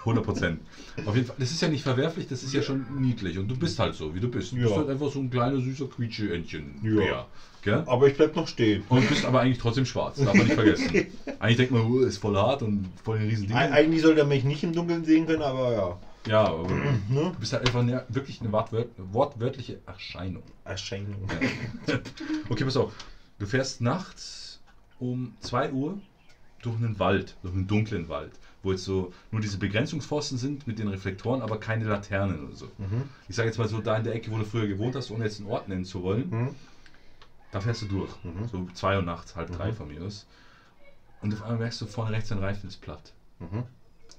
100 Prozent. Auf jeden Fall, das ist ja nicht verwerflich, das ist ja schon niedlich. Und du bist halt so, wie du bist. Du bist Ja. halt einfach so ein kleiner, süßer Quietsche-Entchen. Ja. Gell? aber ich bleib noch stehen. Und bist aber eigentlich trotzdem schwarz, darf man nicht vergessen. Eigentlich denkt man, uh, ist voll hart und voll ein riesen Ding. Eig- Eigentlich sollte er mich nicht im Dunkeln sehen können, aber ja. Ja, aber *clears throat* Ne? du bist halt einfach eine, wirklich eine wortwört, wortwörtliche Erscheinung. Erscheinung. *laughs* Okay, pass auf. Du fährst nachts um 2 Uhr durch einen Wald, durch einen dunklen Wald, wo jetzt so nur diese Begrenzungspfosten sind mit den Reflektoren, aber keine Laternen oder so. Mhm. Ich sage jetzt mal so, da in der Ecke, wo du früher gewohnt hast, ohne jetzt einen Ort nennen zu wollen, Mhm. da fährst du durch. Mhm. So 2 Uhr nachts, halb drei Mhm. von mir aus. Und auf einmal merkst du, vorne rechts dein Reifen ist platt.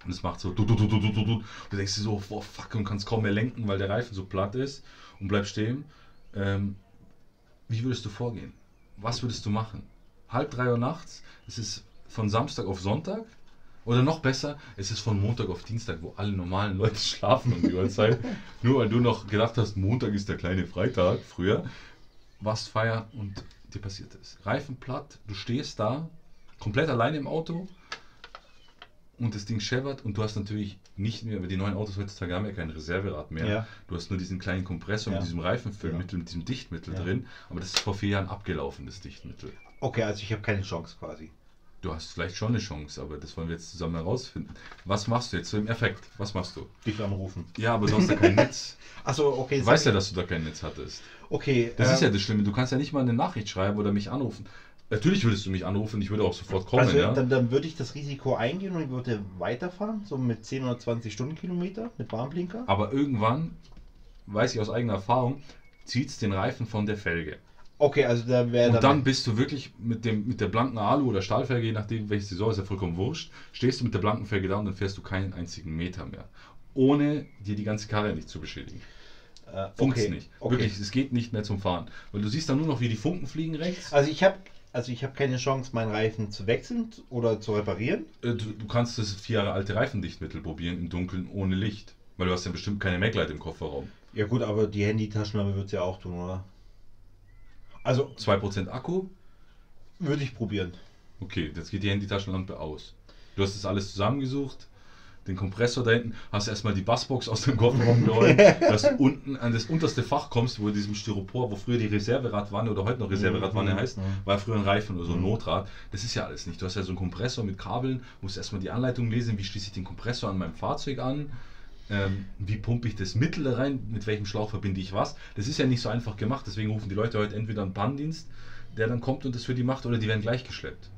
Und es macht so du, du, du, du, du, du, du. Du denkst dir so, boah, fuck, und kannst kaum mehr lenken, weil der Reifen so platt ist und bleibst stehen. Ähm, wie würdest du vorgehen? Was würdest du machen? Halb drei Uhr nachts, es ist von Samstag auf Sonntag. Oder noch besser, es ist von Montag auf Dienstag, wo alle normalen Leute *laughs* schlafen um die Uhrzeit. Nur weil du noch gedacht hast, Montag ist der kleine Freitag, früher, warst feiern und dir passiert es. Reifen platt, du stehst da, komplett alleine im Auto, und das Ding scheppert und du hast natürlich nicht mehr, die neuen Autos heutzutage haben ja kein Reserverad mehr. Ja. Du hast nur diesen kleinen Kompressor Ja. mit diesem Reifenfüllmittel, mit diesem Dichtmittel Ja. drin, aber das ist vor vier Jahren abgelaufen, das Dichtmittel. Okay, also ich habe keine Chance quasi. Du hast vielleicht schon eine Chance, aber das wollen wir jetzt zusammen herausfinden. Was machst du jetzt so im Effekt? Was machst du? Dich anrufen. Ja, aber du hast ja kein Netz. *laughs* Achso, okay. Du weißt ja, dass du da kein Netz hattest. Okay. Das ist ähm, ja das Schlimme. Du kannst ja nicht mal eine Nachricht schreiben oder mich anrufen. Natürlich würdest du mich anrufen, ich würde auch sofort kommen, also, ja. dann, dann würde ich das Risiko eingehen und ich würde weiterfahren, so mit 10 oder 20 Stundenkilometer mit Warnblinker. Aber irgendwann, weiß ich aus eigener Erfahrung, zieht es den Reifen von der Felge. Okay, also da wäre Und dann bist du wirklich mit, dem, mit der blanken Alu oder Stahlfelge, je nachdem welche Saison ist ja vollkommen wurscht, stehst du mit der blanken Felge da und dann fährst du keinen einzigen Meter mehr. Ohne dir die ganze Karre nicht zu beschädigen. äh, Funkt's okay, nicht. Okay. Wirklich, es geht nicht mehr zum Fahren. Weil du siehst dann nur noch, wie die Funken fliegen rechts. Also ich habe also ich habe keine Chance, meinen Reifen zu wechseln oder zu reparieren. Äh, Du, du kannst das vier Jahre alte Reifendichtmittel probieren im Dunkeln ohne Licht. Weil du hast ja bestimmt keine Maglite im Kofferraum. Ja gut, aber die Handytaschenlampe wird es ja auch tun, oder? Also 2% Akku, würde ich probieren. okay, jetzt geht die Handytaschenlampe aus. Du hast das alles zusammengesucht, den Kompressor da hinten, hast erstmal die Bassbox aus dem Kofferraum geräumt, *laughs* dass du unten an das unterste Fach kommst, wo diesem Styropor, wo früher die Reserveradwanne oder heute noch Reserveradwanne Mhm, heißt, mhm. war früher ein Reifen oder so ein Mhm. Notrad. Das ist ja alles nicht. Du hast ja so einen Kompressor mit Kabeln, musst erstmal die Anleitung lesen, wie schließe ich den Kompressor an meinem Fahrzeug an, ähm, wie pumpe ich das Mittel da rein, mit welchem Schlauch verbinde ich was. Das ist ja nicht so einfach gemacht, deswegen rufen die Leute heute entweder einen Pannendienst, der dann kommt und das für die macht, oder die werden gleich geschleppt.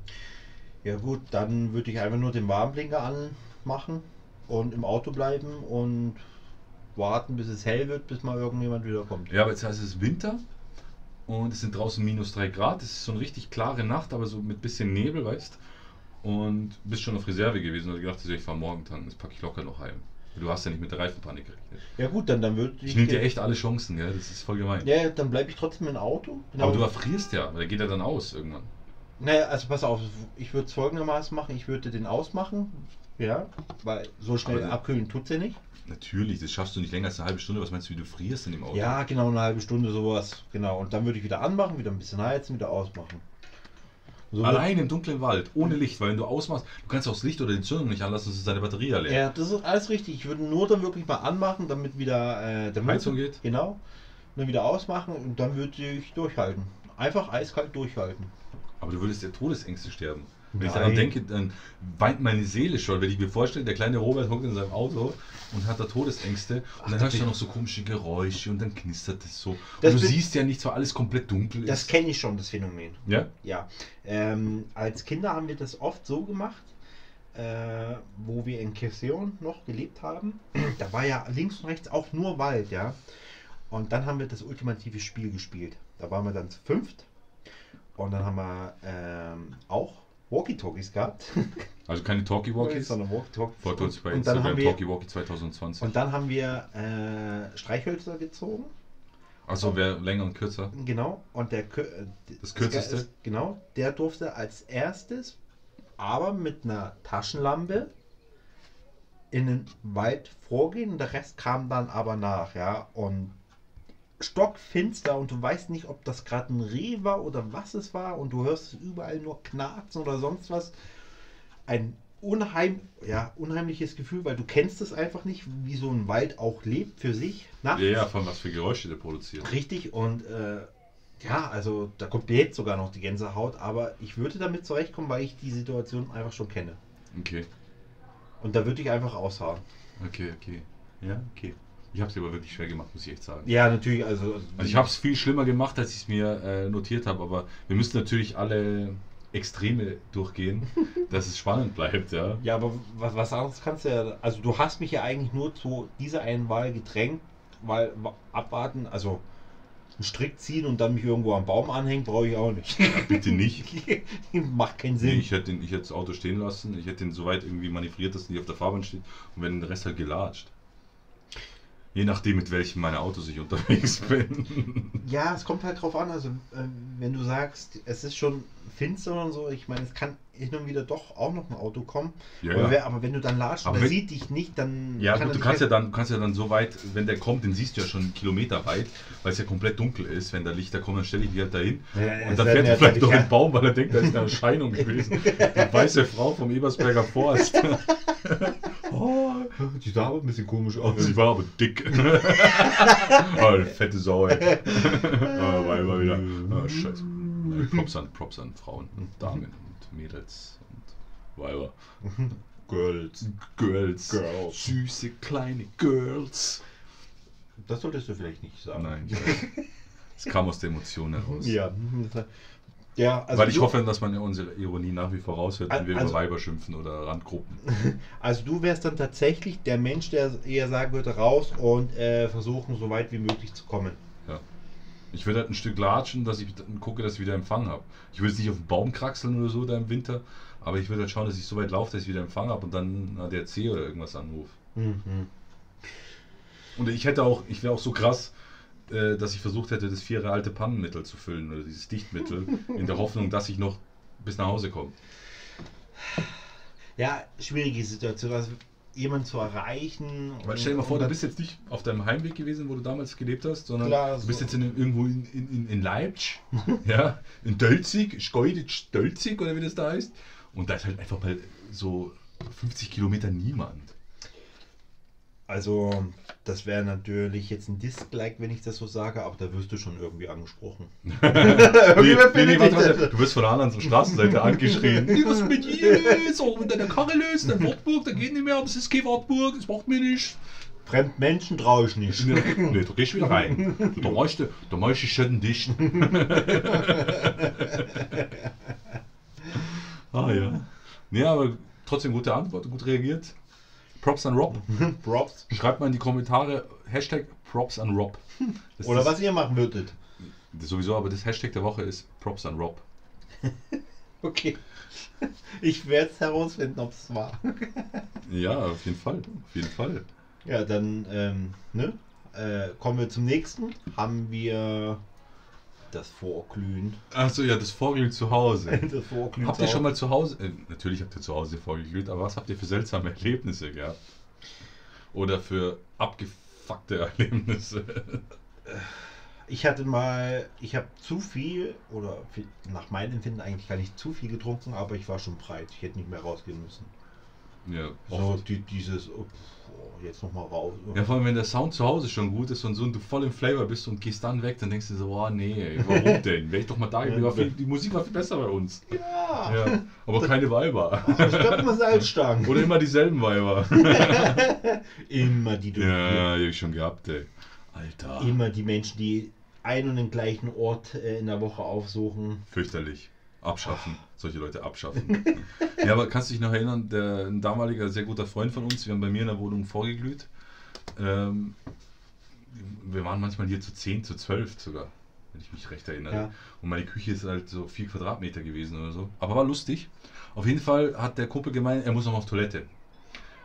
Ja gut, dann würde ich einfach nur den Warnblinker anmachen und im Auto bleiben und warten, bis es hell wird, bis mal irgendjemand wiederkommt. Ja, aber jetzt heißt es Winter und es sind draußen minus 3 Grad. Es ist so eine richtig klare Nacht, aber so mit bisschen Nebel, weißt Und bist schon auf Reserve gewesen und gedacht, ich fahre morgen tanken, das packe ich locker noch heim. Du hast ja nicht mit der Reifenpanik gerechnet. Ja gut, dann, dann würde ich... Ich nehme dir echt alle Chancen, ja, das ist voll gemein. Ja, dann bleibe ich trotzdem im Auto. Genau. Aber du erfrierst ja, weil der geht ja dann aus irgendwann. Naja, also pass auf, ich würde es folgendermaßen machen, ich würde den ausmachen, ja, weil so schnell Aber- abkühlen tut sie nicht. Natürlich, das schaffst du nicht länger als eine halbe Stunde. Was meinst du, wie du frierst in dem Auto? Ja, genau, eine halbe Stunde sowas, genau. Und dann würde ich wieder anmachen, wieder ein bisschen heizen, wieder ausmachen. So Allein im dunklen Wald, ohne Licht, weil wenn du ausmachst, du kannst auch das Licht oder die Zündung nicht anlassen, sonst ist deine Batterie ja leer. Ja, das ist alles richtig. Ich würde nur dann wirklich mal anmachen, damit wieder äh, der Heizung Motor- geht? Genau. Und dann wieder ausmachen und dann würde ich durchhalten. Einfach eiskalt durchhalten. Aber du würdest ja Todesängste sterben. Wenn ich Nein. daran denke, dann weint meine Seele schon, wenn ich mir vorstelle, der kleine Robert hockt in seinem Auto und hat da Todesängste und dann hörst du das- noch so komische Geräusche und dann knistert es so. Das und du siehst ja nicht, weil alles komplett dunkel ist. Das kenne ich schon, das Phänomen. ja? Ja. Ähm, als Kinder haben wir das oft so gemacht, äh, wo wir in Kession noch gelebt haben. *clears throat* Da war ja links und rechts auch nur Wald, ja. Und dann haben wir das ultimative Spiel gespielt. Da waren wir dann zu fünft. Und dann haben wir ähm, auch Walkie-Talkies gehabt. *laughs* Also keine Talkie-Walkies. sondern Walkie-Talkies. Folgt uns bei und dann haben Instagram wir, Talkie-Walkie 2020. und dann haben wir äh, Streichhölzer gezogen. Achso, wer länger und kürzer. Genau. Und der Das kürzeste? ist- genau, der durfte als erstes, aber mit einer Taschenlampe in den Wald vorgehen der Rest kam dann aber nach, ja. Und stockfinster und du weißt nicht, ob das gerade ein Reh war oder was es war und du hörst überall nur Knarzen oder sonst was. Ein unheim, ja, unheimliches Gefühl, weil du kennst es einfach nicht, wie so ein Wald auch lebt für sich. Nachts. Ja, ja, von was für Geräusche der produziert. Richtig und äh, ja, also da kommt mir jetzt sogar noch die Gänsehaut, aber ich würde damit zurechtkommen, weil ich die Situation einfach schon kenne. Okay, Und da würde ich einfach aushauen. okay, okay. Ja, okay. Ich habe es aber wirklich schwer gemacht, muss ich echt sagen. Ja, natürlich, also. Also ich habe es viel schlimmer gemacht, als ich es mir äh, notiert habe, aber wir müssen natürlich alle Extreme durchgehen, *laughs* dass es spannend bleibt, ja. Ja, aber was, was anderes kannst du ja. Also du hast mich ja eigentlich nur zu dieser einen Wahl gedrängt, weil wa- abwarten, also einen Strick ziehen und dann mich irgendwo am Baum anhängen, brauche ich auch nicht. *laughs* Bitte nicht. *laughs* Macht keinen Nee, Sinn. ich hätte ich hätte das Auto stehen lassen, ich hätte ihn so weit irgendwie manövriert, dass er nicht auf der Fahrbahn steht und wenn den Rest halt gelatscht. Je nachdem, mit welchem meiner Autos ich unterwegs *laughs* bin. Ja, es kommt halt drauf an. Also, äh, wenn du sagst, es ist schon finster und so, ich meine, es kann hin und wieder doch auch noch ein Auto kommen. Ja, aber, ja. wer, aber wenn du dann latschst, Aber und er sieht dich nicht, dann. Ja, kann gut, du kannst ja, halt- dann, du kannst ja dann so weit, wenn der kommt, den siehst du ja schon Kilometer weit, weil es ja komplett dunkel ist. Wenn da Lichter kommen, dann stelle ich die halt dahin. Ja, ja, Und dann fährt ja er vielleicht durch ja- den Baum, weil er denkt, da ist eine *laughs* Erscheinung gewesen. Die weiße Frau vom Ebersberger Forst. *laughs* *laughs* Die sah aber ein bisschen komisch aus. sie war aber dick. *laughs* oh, eine fette Sau, ey. oh, *laughs* war immer wieder. Oh, scheiße. Props an, Props an Frauen und Damen und Mädels und Weiber. Girls. Girls. Girls. Süße kleine Girls. Das solltest du vielleicht nicht sagen. Nein. Es kam aus der Emotion heraus. Ja. Ja, also Weil ich du, hoffe, dass man unsere Ironie nach wie vor raushört, wenn wir Also- über Weiber schimpfen oder Randgruppen. *laughs* Also du wärst dann tatsächlich der Mensch, der eher sagen würde, raus und äh, versuchen, so weit wie möglich zu kommen. Ja. Ich würde halt ein Stück latschen, dass ich gucke, dass ich wieder Empfang habe. Ich würde jetzt nicht auf den Baum kraxeln oder so da im Winter, aber ich würde halt schauen, dass ich so weit laufe, dass ich wieder Empfang habe und dann ADAC oder irgendwas anrufe. Mhm. Und ich hätte auch, ich wäre auch so krass, äh, dass ich versucht hätte, das vier Jahre alte Pannenmittel zu füllen oder dieses Dichtmittel, *laughs* in der Hoffnung, dass ich noch bis nach Hause komme. Ja, schwierige Situation. Also jemanden zu erreichen. Weil stell dir mal vor, du bist jetzt nicht auf deinem Heimweg gewesen, wo du damals gelebt hast, sondern Klar, du bist so. jetzt in, irgendwo in, in, in, in Leipzig, *laughs* ja, in Dölzig, Schkeuditsch Dölzig oder wie das da heißt. Und da ist halt einfach mal so 50 Kilometer niemand. Also, das wäre natürlich jetzt ein Dislike, wenn ich das so sage, aber da wirst du schon irgendwie angesprochen. Nee, *laughs* Irgendwie nee, nee, warte. Du wirst von der anderen Straßenseite angeschrien. Nee, was ist mit dir? So, mit deiner Karre löst, dein Wartburg, da geht nicht mehr, das ist kein Wartburg, das macht mir nichts. Fremd Menschen traue ich nicht. *laughs* Nee, du gehst wieder rein. Da machst du, da machst du schön dicht. *laughs* ah ja. Nee, aber trotzdem gute Antwort, gut reagiert. Props an Rob. *laughs* Props. Schreibt mal in die Kommentare Hashtag Props an Rob. *laughs* Das Oder ist, was ihr machen würdet. Sowieso, aber das Hashtag der Woche ist Props an Rob. *laughs* Okay. Ich werde es herausfinden, ob es war. Ja, auf jeden Fall. Auf jeden Fall. Ja, dann ähm, ne? äh, kommen wir zum nächsten. Haben wir das Vorglühen. Achso, ja, das Vorglühen zu Hause. *laughs* Das Vorglühen Habt ihr schon mal zu Hause, äh, natürlich habt ihr zu Hause vorgeglüht, aber was habt ihr für seltsame Erlebnisse gehabt? Oder für abgefuckte *laughs* Erlebnisse? Ich hatte mal, ich habe zu viel, oder nach meinem Empfinden eigentlich gar nicht zu viel getrunken, aber ich war schon breit. Ich hätte nicht mehr rausgehen müssen. Ja, So die, dieses, oh, jetzt nochmal raus. Ja, vor allem, wenn der Sound zu Hause schon gut ist und so und du voll im Flavor bist und gehst dann weg, dann denkst du so, oh nee, warum *laughs* denn? Wäre ich doch mal da gewesen, viel, die Musik war viel besser bei uns. ja. Ja, aber keine Weiber. Ich glaube immer Salzstangen. Oder immer dieselben Weiber. *laughs* Immer die, Ja, die hab ich schon gehabt, ey. Alter. immer die Menschen, die einen und den gleichen Ort äh, in der Woche aufsuchen. Fürchterlich. Abschaffen. Solche Leute abschaffen. *laughs* ja, aber kannst du dich noch erinnern, der, ein damaliger sehr guter Freund von uns, wir haben bei mir in der Wohnung vorgeglüht. Ähm, wir waren manchmal hier zu 10, zu 12 sogar, wenn ich mich recht erinnere. Ja. Und meine Küche ist halt so 4 Quadratmeter gewesen oder so. Aber war lustig. Auf jeden Fall hat der Kumpel gemeint, er muss noch auf Toilette.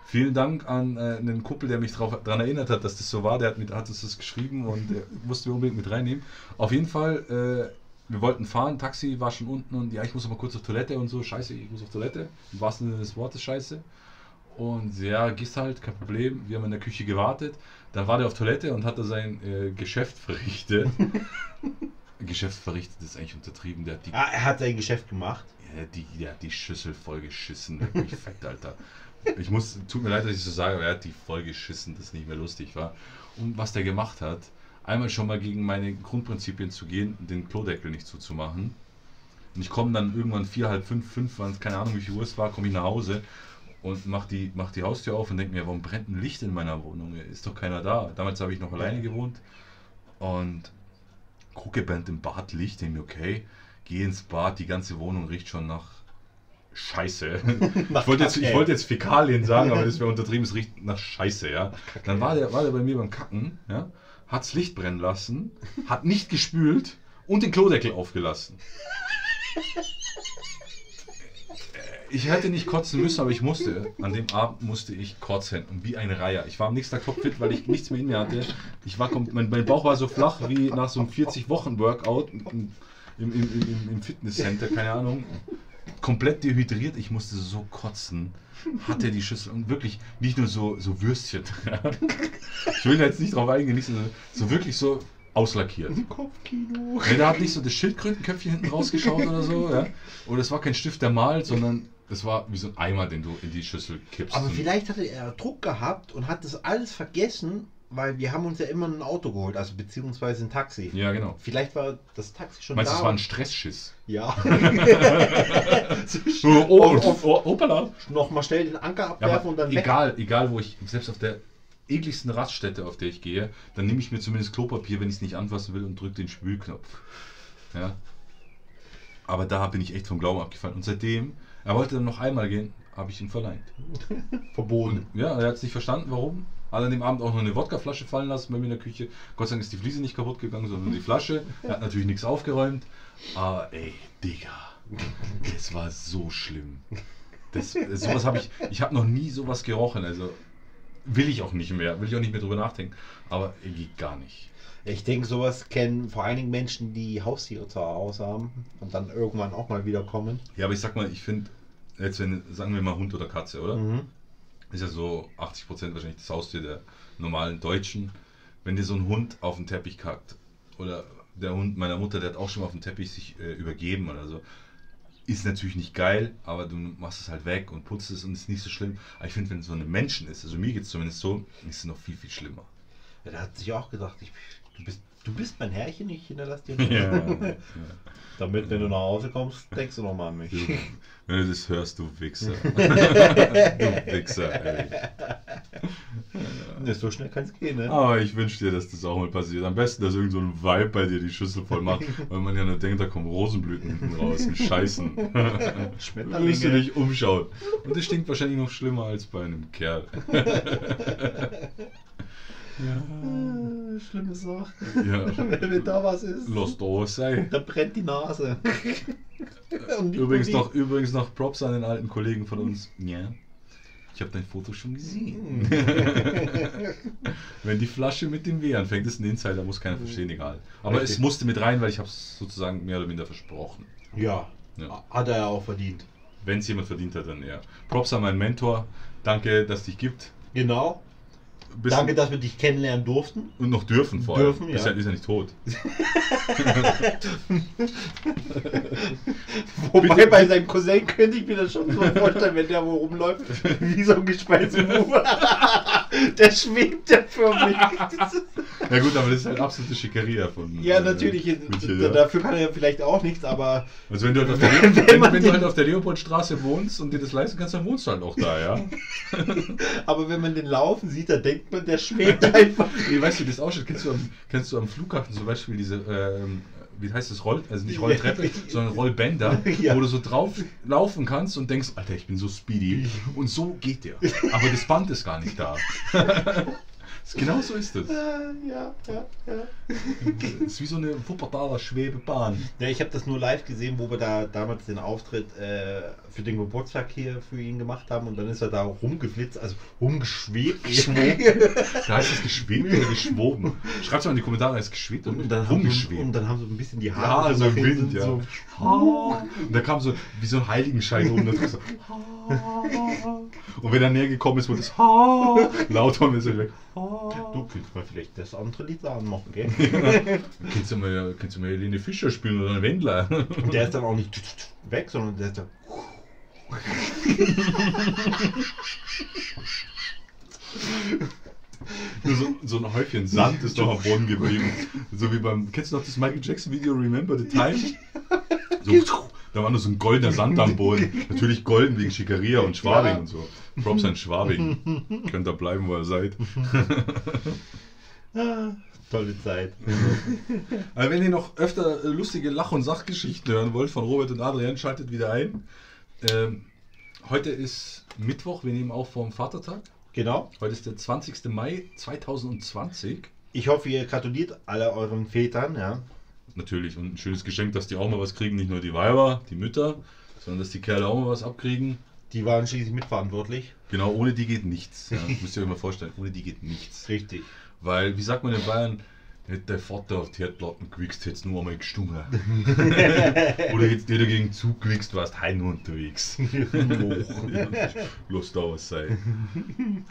Vielen Dank an äh, einen Kumpel, der mich daran erinnert hat, dass das so war. Der hat, mit, hat uns das geschrieben und äh, musste wir unbedingt mit reinnehmen. Auf jeden Fall, äh, wir wollten fahren, Taxi war schon unten und ja, ich muss mal kurz auf Toilette und so. Scheiße, ich muss auf Toilette. Im wahrsten Sinne des Wortes Scheiße. Und ja, gehst halt, kein Problem. Wir haben in der Küche gewartet. Dann war der auf Toilette und hat da sein äh, Geschäft verrichtet. *laughs* Geschäft verrichtet ist eigentlich untertrieben. Der hat die Ah, er hat sein Geschäft gemacht. ja, die, der hat die Schüssel voll geschissen. Wirklich *laughs* fett, Alter. Ich muss, tut mir leid, dass ich so sage, aber er hat die voll geschissen, dass es nicht mehr lustig war. Und was der gemacht hat, einmal schon mal gegen meine Grundprinzipien zu gehen, den Klodeckel nicht zuzumachen. Und ich komme dann irgendwann vier, halb fünf, fünf, wann- keine Ahnung wie viel Uhr es war, komme ich nach Hause und mach die, mach die Haustür auf und denke mir, warum brennt ein Licht in meiner Wohnung? Ist doch keiner da. Damals habe ich noch alleine gewohnt und gucke brennt im Bad Licht, denke mir, okay, gehe ins Bad, die ganze Wohnung riecht schon nach Scheiße. *laughs* Ich wollte jetzt, ich wollte jetzt Fäkalien sagen, aber das wäre untertrieben, es riecht nach Scheiße, ja. Dann war der, war der bei mir beim Kacken, ja, hat's Licht brennen lassen, hat nicht gespült und den Klodeckel aufgelassen. Ich hätte nicht kotzen müssen, aber ich musste. An dem Abend musste ich kotzen. Und wie ein Reiher. Ich war am nächsten Tag topfit, weil ich nichts mehr in mir hatte. Ich war, mein, mein Bauch war so flach wie nach so einem 40-Wochen-Workout im, im, im, im, im Fitnesscenter, keine Ahnung. Komplett dehydriert. Ich musste so kotzen. Hatte die Schüssel und wirklich nicht nur so, so Würstchen. *laughs* Ich will jetzt nicht drauf eingehen, nicht so, so wirklich so auslackiert. Kopfkino. Nee, da hat nicht so das Schildkrötenköpfchen hinten rausgeschaut oder so, ja. Oder es war kein Stift, der malt, sondern es war wie so ein Eimer, den du in die Schüssel kippst. Aber vielleicht hatte er Druck gehabt und hat das alles vergessen, weil wir haben uns ja immer ein Auto geholt, also beziehungsweise ein Taxi. Ja, genau. Vielleicht war das Taxi schon Meinst du, da. es war ein Stressschiss? ja. *laughs* *laughs* Oh, oh, auf- oh, hoppala. Nochmal schnell den Anker Ja, abwerfen aber und dann weg. egal, egal wo ich, selbst auf der ekligsten Raststätte, auf der ich gehe, dann nehme ich mir zumindest Klopapier, wenn ich es nicht anfassen will und drücke den Spülknopf. Ja. Aber da bin ich echt vom Glauben abgefallen. Und seitdem, er wollte dann noch einmal gehen, habe ich ihn verneint. *laughs* Verboten. Und ja, er hat es nicht verstanden, warum. Hat an dem Abend auch noch eine Wodkaflasche fallen lassen bei mir in der Küche. Gott sei Dank ist die Fliese nicht kaputt gegangen, sondern die Flasche. Er hat natürlich nichts aufgeräumt. Aber ey, Digga, das war so schlimm. Das, sowas habe ich, ich habe noch nie sowas gerochen. Also will ich auch nicht mehr, will ich auch nicht mehr drüber nachdenken. Aber irgendwie gar nicht. Ich denke, sowas kennen vor allen Dingen Menschen, die Haustiere zu Hause haben und dann irgendwann auch mal wieder kommen. Ja, aber ich sag mal, ich finde, jetzt wenn, sagen wir mal Hund oder Katze, oder? Mhm. Ist ja so 80% wahrscheinlich das Haustier der normalen Deutschen. Wenn dir so ein Hund auf den Teppich kackt, oder der Hund meiner Mutter, der hat auch schon mal auf dem Teppich sich äh, übergeben oder so, ist natürlich nicht geil, aber du machst es halt weg und putzt es und ist nicht so schlimm. Aber ich finde, wenn es so einem Menschen ist, also mir geht es zumindest so, ist es noch viel, viel schlimmer. Ja, der hat sich auch gedacht, ich, du, bist, du bist mein Herrchen, ich hinterlasse dir *laughs* Ja, ja. Damit, wenn du nach Hause kommst, denkst du nochmal an mich. Wenn du das hörst, du Wichser. *laughs* du Wichser, ey. Ne, so schnell kann es gehen, ne? Aber ich wünsche dir, dass das auch mal passiert. Am besten, dass irgend so ein Vibe bei dir die Schüssel voll macht, *laughs* weil man ja nur denkt, da kommen Rosenblüten hinten raus, ein Scheißen. Schmetterlinge. müsst du dich umschauen. Und das stinkt wahrscheinlich noch schlimmer als bei einem Kerl. Ah, Schlimme Sache. Ja. *laughs* Wenn da was ist, Lass da sein. da brennt die Nase. *laughs* Übrigens noch, übrigens noch Props an den alten Kollegen von uns. Ja. Ich habe dein Foto schon gesehen. *laughs* Wenn die Flasche mit dem W anfängt, ist ein Insider, muss keiner verstehen, egal. Aber Richtig. es musste mit rein, weil ich habe es sozusagen mehr oder minder versprochen. Ja, Ja. hat er ja auch verdient. Wenn es jemand verdient hat, dann ja. Props an meinen Mentor. Danke, dass es dich gibt. Genau. Danke, dass wir dich kennenlernen durften. Und noch dürfen vor Dürfen, allem. Ist ja. ist ja nicht tot. *laughs* Wobei bei seinem Cousin könnte ich mir das schon so vorstellen, wenn der wo rumläuft, wie so ein Gespeisebube. *laughs* der schwebt ja förmlich. Ja gut, aber das ist halt absolute Schickeria von. ja, äh, natürlich. Ja. Dafür kann er ja vielleicht auch nichts, aber Also wenn du, halt auf *laughs* der, Wenn wenn, man wenn du halt auf der Leopoldstraße wohnst und dir das leisten kannst, dann wohnst du halt auch da, ja. aber wenn man den laufen sieht, dann denkt man, der *laughs* schwebt einfach. Nee, weißt du, das auch schon, kennst du am, kennst du am Flughafen zum Beispiel diese, ähm, wie heißt das, Roll, also nicht Rolltreppe, *laughs* sondern Rollbänder, Ja. wo du so drauf laufen kannst und denkst, Alter, ich bin so speedy. *laughs* Und so geht der. Aber das Band ist gar nicht da. Genau so ist das. ja, ja, ja. Das ist wie so eine Wuppertaler Schwebebahn. Ja, ich habe das nur live gesehen, wo wir da damals den Auftritt äh, für den Geburtstag hier für ihn gemacht haben und dann ist er da rumgeflitzt, also rumgeschwebt. Da heißt es geschwebt oder geschwoben. Schreibt mal in die Kommentare, heißt es geschwebt oder und, dann haben so, rumgeschwebt. und dann haben so ein bisschen die Ja, Haare so nach im Wind, ja. so- Und da kam so wie so ein Heiligenschein oben da so. Und wenn er näher gekommen ist, wurde es lauter und ist er weg. Du könntest mal vielleicht das andere Lied da anmachen, gell? Kannst *laughs* du mal, kannst du mal Helene Fischer spielen oder einen Wendler? Und der ist dann auch nicht weg, sondern der ist dann. *laughs* Nur so, so ein Häufchen Sand ist doch am Boden geblieben. So wie beim, kennst du noch das Michael Jackson Video Remember the Time? *laughs* So, da war nur so ein goldener Sand am Boden. *laughs* Natürlich golden wegen Schickeria und Schwabing Ja. und so. Props an Schwabing. *laughs* Könnt ihr bleiben, wo ihr seid. Ah, tolle Zeit. *laughs* Also wenn ihr noch öfter äh, lustige Lach- und Sachgeschichten hören wollt von Robert und Adrian, schaltet wieder ein. Ähm, heute ist Mittwoch, wir nehmen auf vom Vatertag. Genau. Heute ist der 20. Mai 2020. Ich hoffe, ihr gratuliert alle euren Vätern, ja. Natürlich, und ein schönes Geschenk, dass die auch mal was kriegen, nicht nur die Weiber, die Mütter, sondern dass die Kerle auch mal was abkriegen. Die waren schließlich mitverantwortlich. Genau, ohne die geht nichts. Ja, *laughs* müsst ihr euch mal vorstellen, ohne die geht nichts. Richtig. Weil, wie sagt man in Bayern, hätte der Vater auf die Herdplatten gewichst, hätte nur einmal gestummen. *laughs* Oder jetzt der dagegen zugewichst, warst heim unterwegs. *laughs* Los da was sei.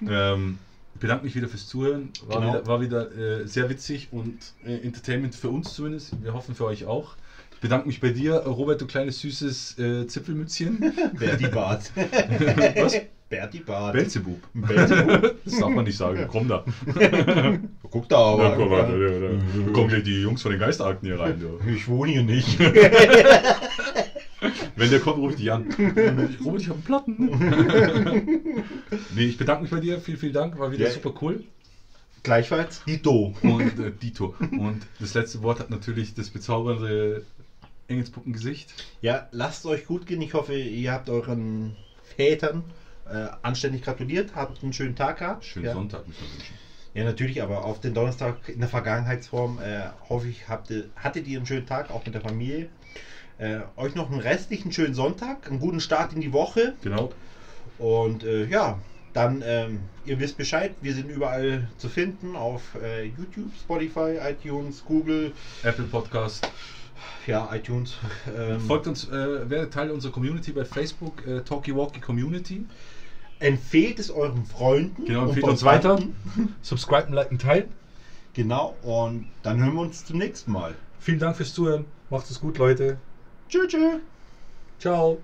ähm, bedanke mich wieder fürs Zuhören. War Genau. wieder, war wieder äh, sehr witzig und äh, Entertainment für uns zumindest. Wir hoffen für euch auch. Ich bedanke mich bei dir, Robert, du kleines süßes äh, Zipfelmützchen. *laughs* Berti Bart. *laughs* Was? Berti Bart. Belzebub. Belzebub. *laughs* Das darf man nicht sagen. Komm da. Guck da aber. Kommen, da, da, da kommen gleich die Jungs von den Geisterakten hier rein. Du. Ich wohne hier nicht. Wenn der kommt, rufe ich dich an. Robert, *laughs* ich habe einen Platten. *laughs* nee, ich bedanke mich bei dir. Vielen, vielen Dank. War wieder Ja. super cool. Gleichfalls. Dito. Und äh, Dito. Und das letzte Wort hat natürlich das bezaubernde Engelspuppengesicht. Ja, lasst euch gut gehen. Ich hoffe, ihr habt euren Vätern äh, anständig gratuliert, habt einen schönen Tag gehabt. Schönen ja. Sonntag müssen wir wünschen. Ja, natürlich, aber auf den Donnerstag in der Vergangenheitsform äh, hoffe ich, habt ihr, hattet ihr einen schönen Tag, auch mit der Familie. Äh, euch noch einen restlichen schönen Sonntag, einen guten Start in die Woche. Genau. Und äh, ja, dann, ähm, ihr wisst Bescheid, wir sind überall zu finden auf äh, YouTube, Spotify, iTunes, Google, Apple Podcast. ja, iTunes. *laughs* Ähm, Folgt uns, äh, werdet Teil unserer Community bei Facebook, äh, Talkie Walkie Community. empfehlt es euren Freunden. Genau, empfehlt uns weiter. *laughs* Subscriben, liken, teilen. Genau, und dann hören wir uns zum nächsten Mal. Vielen Dank fürs Zuhören. Macht es gut, Leute. Choo choo. Ciao.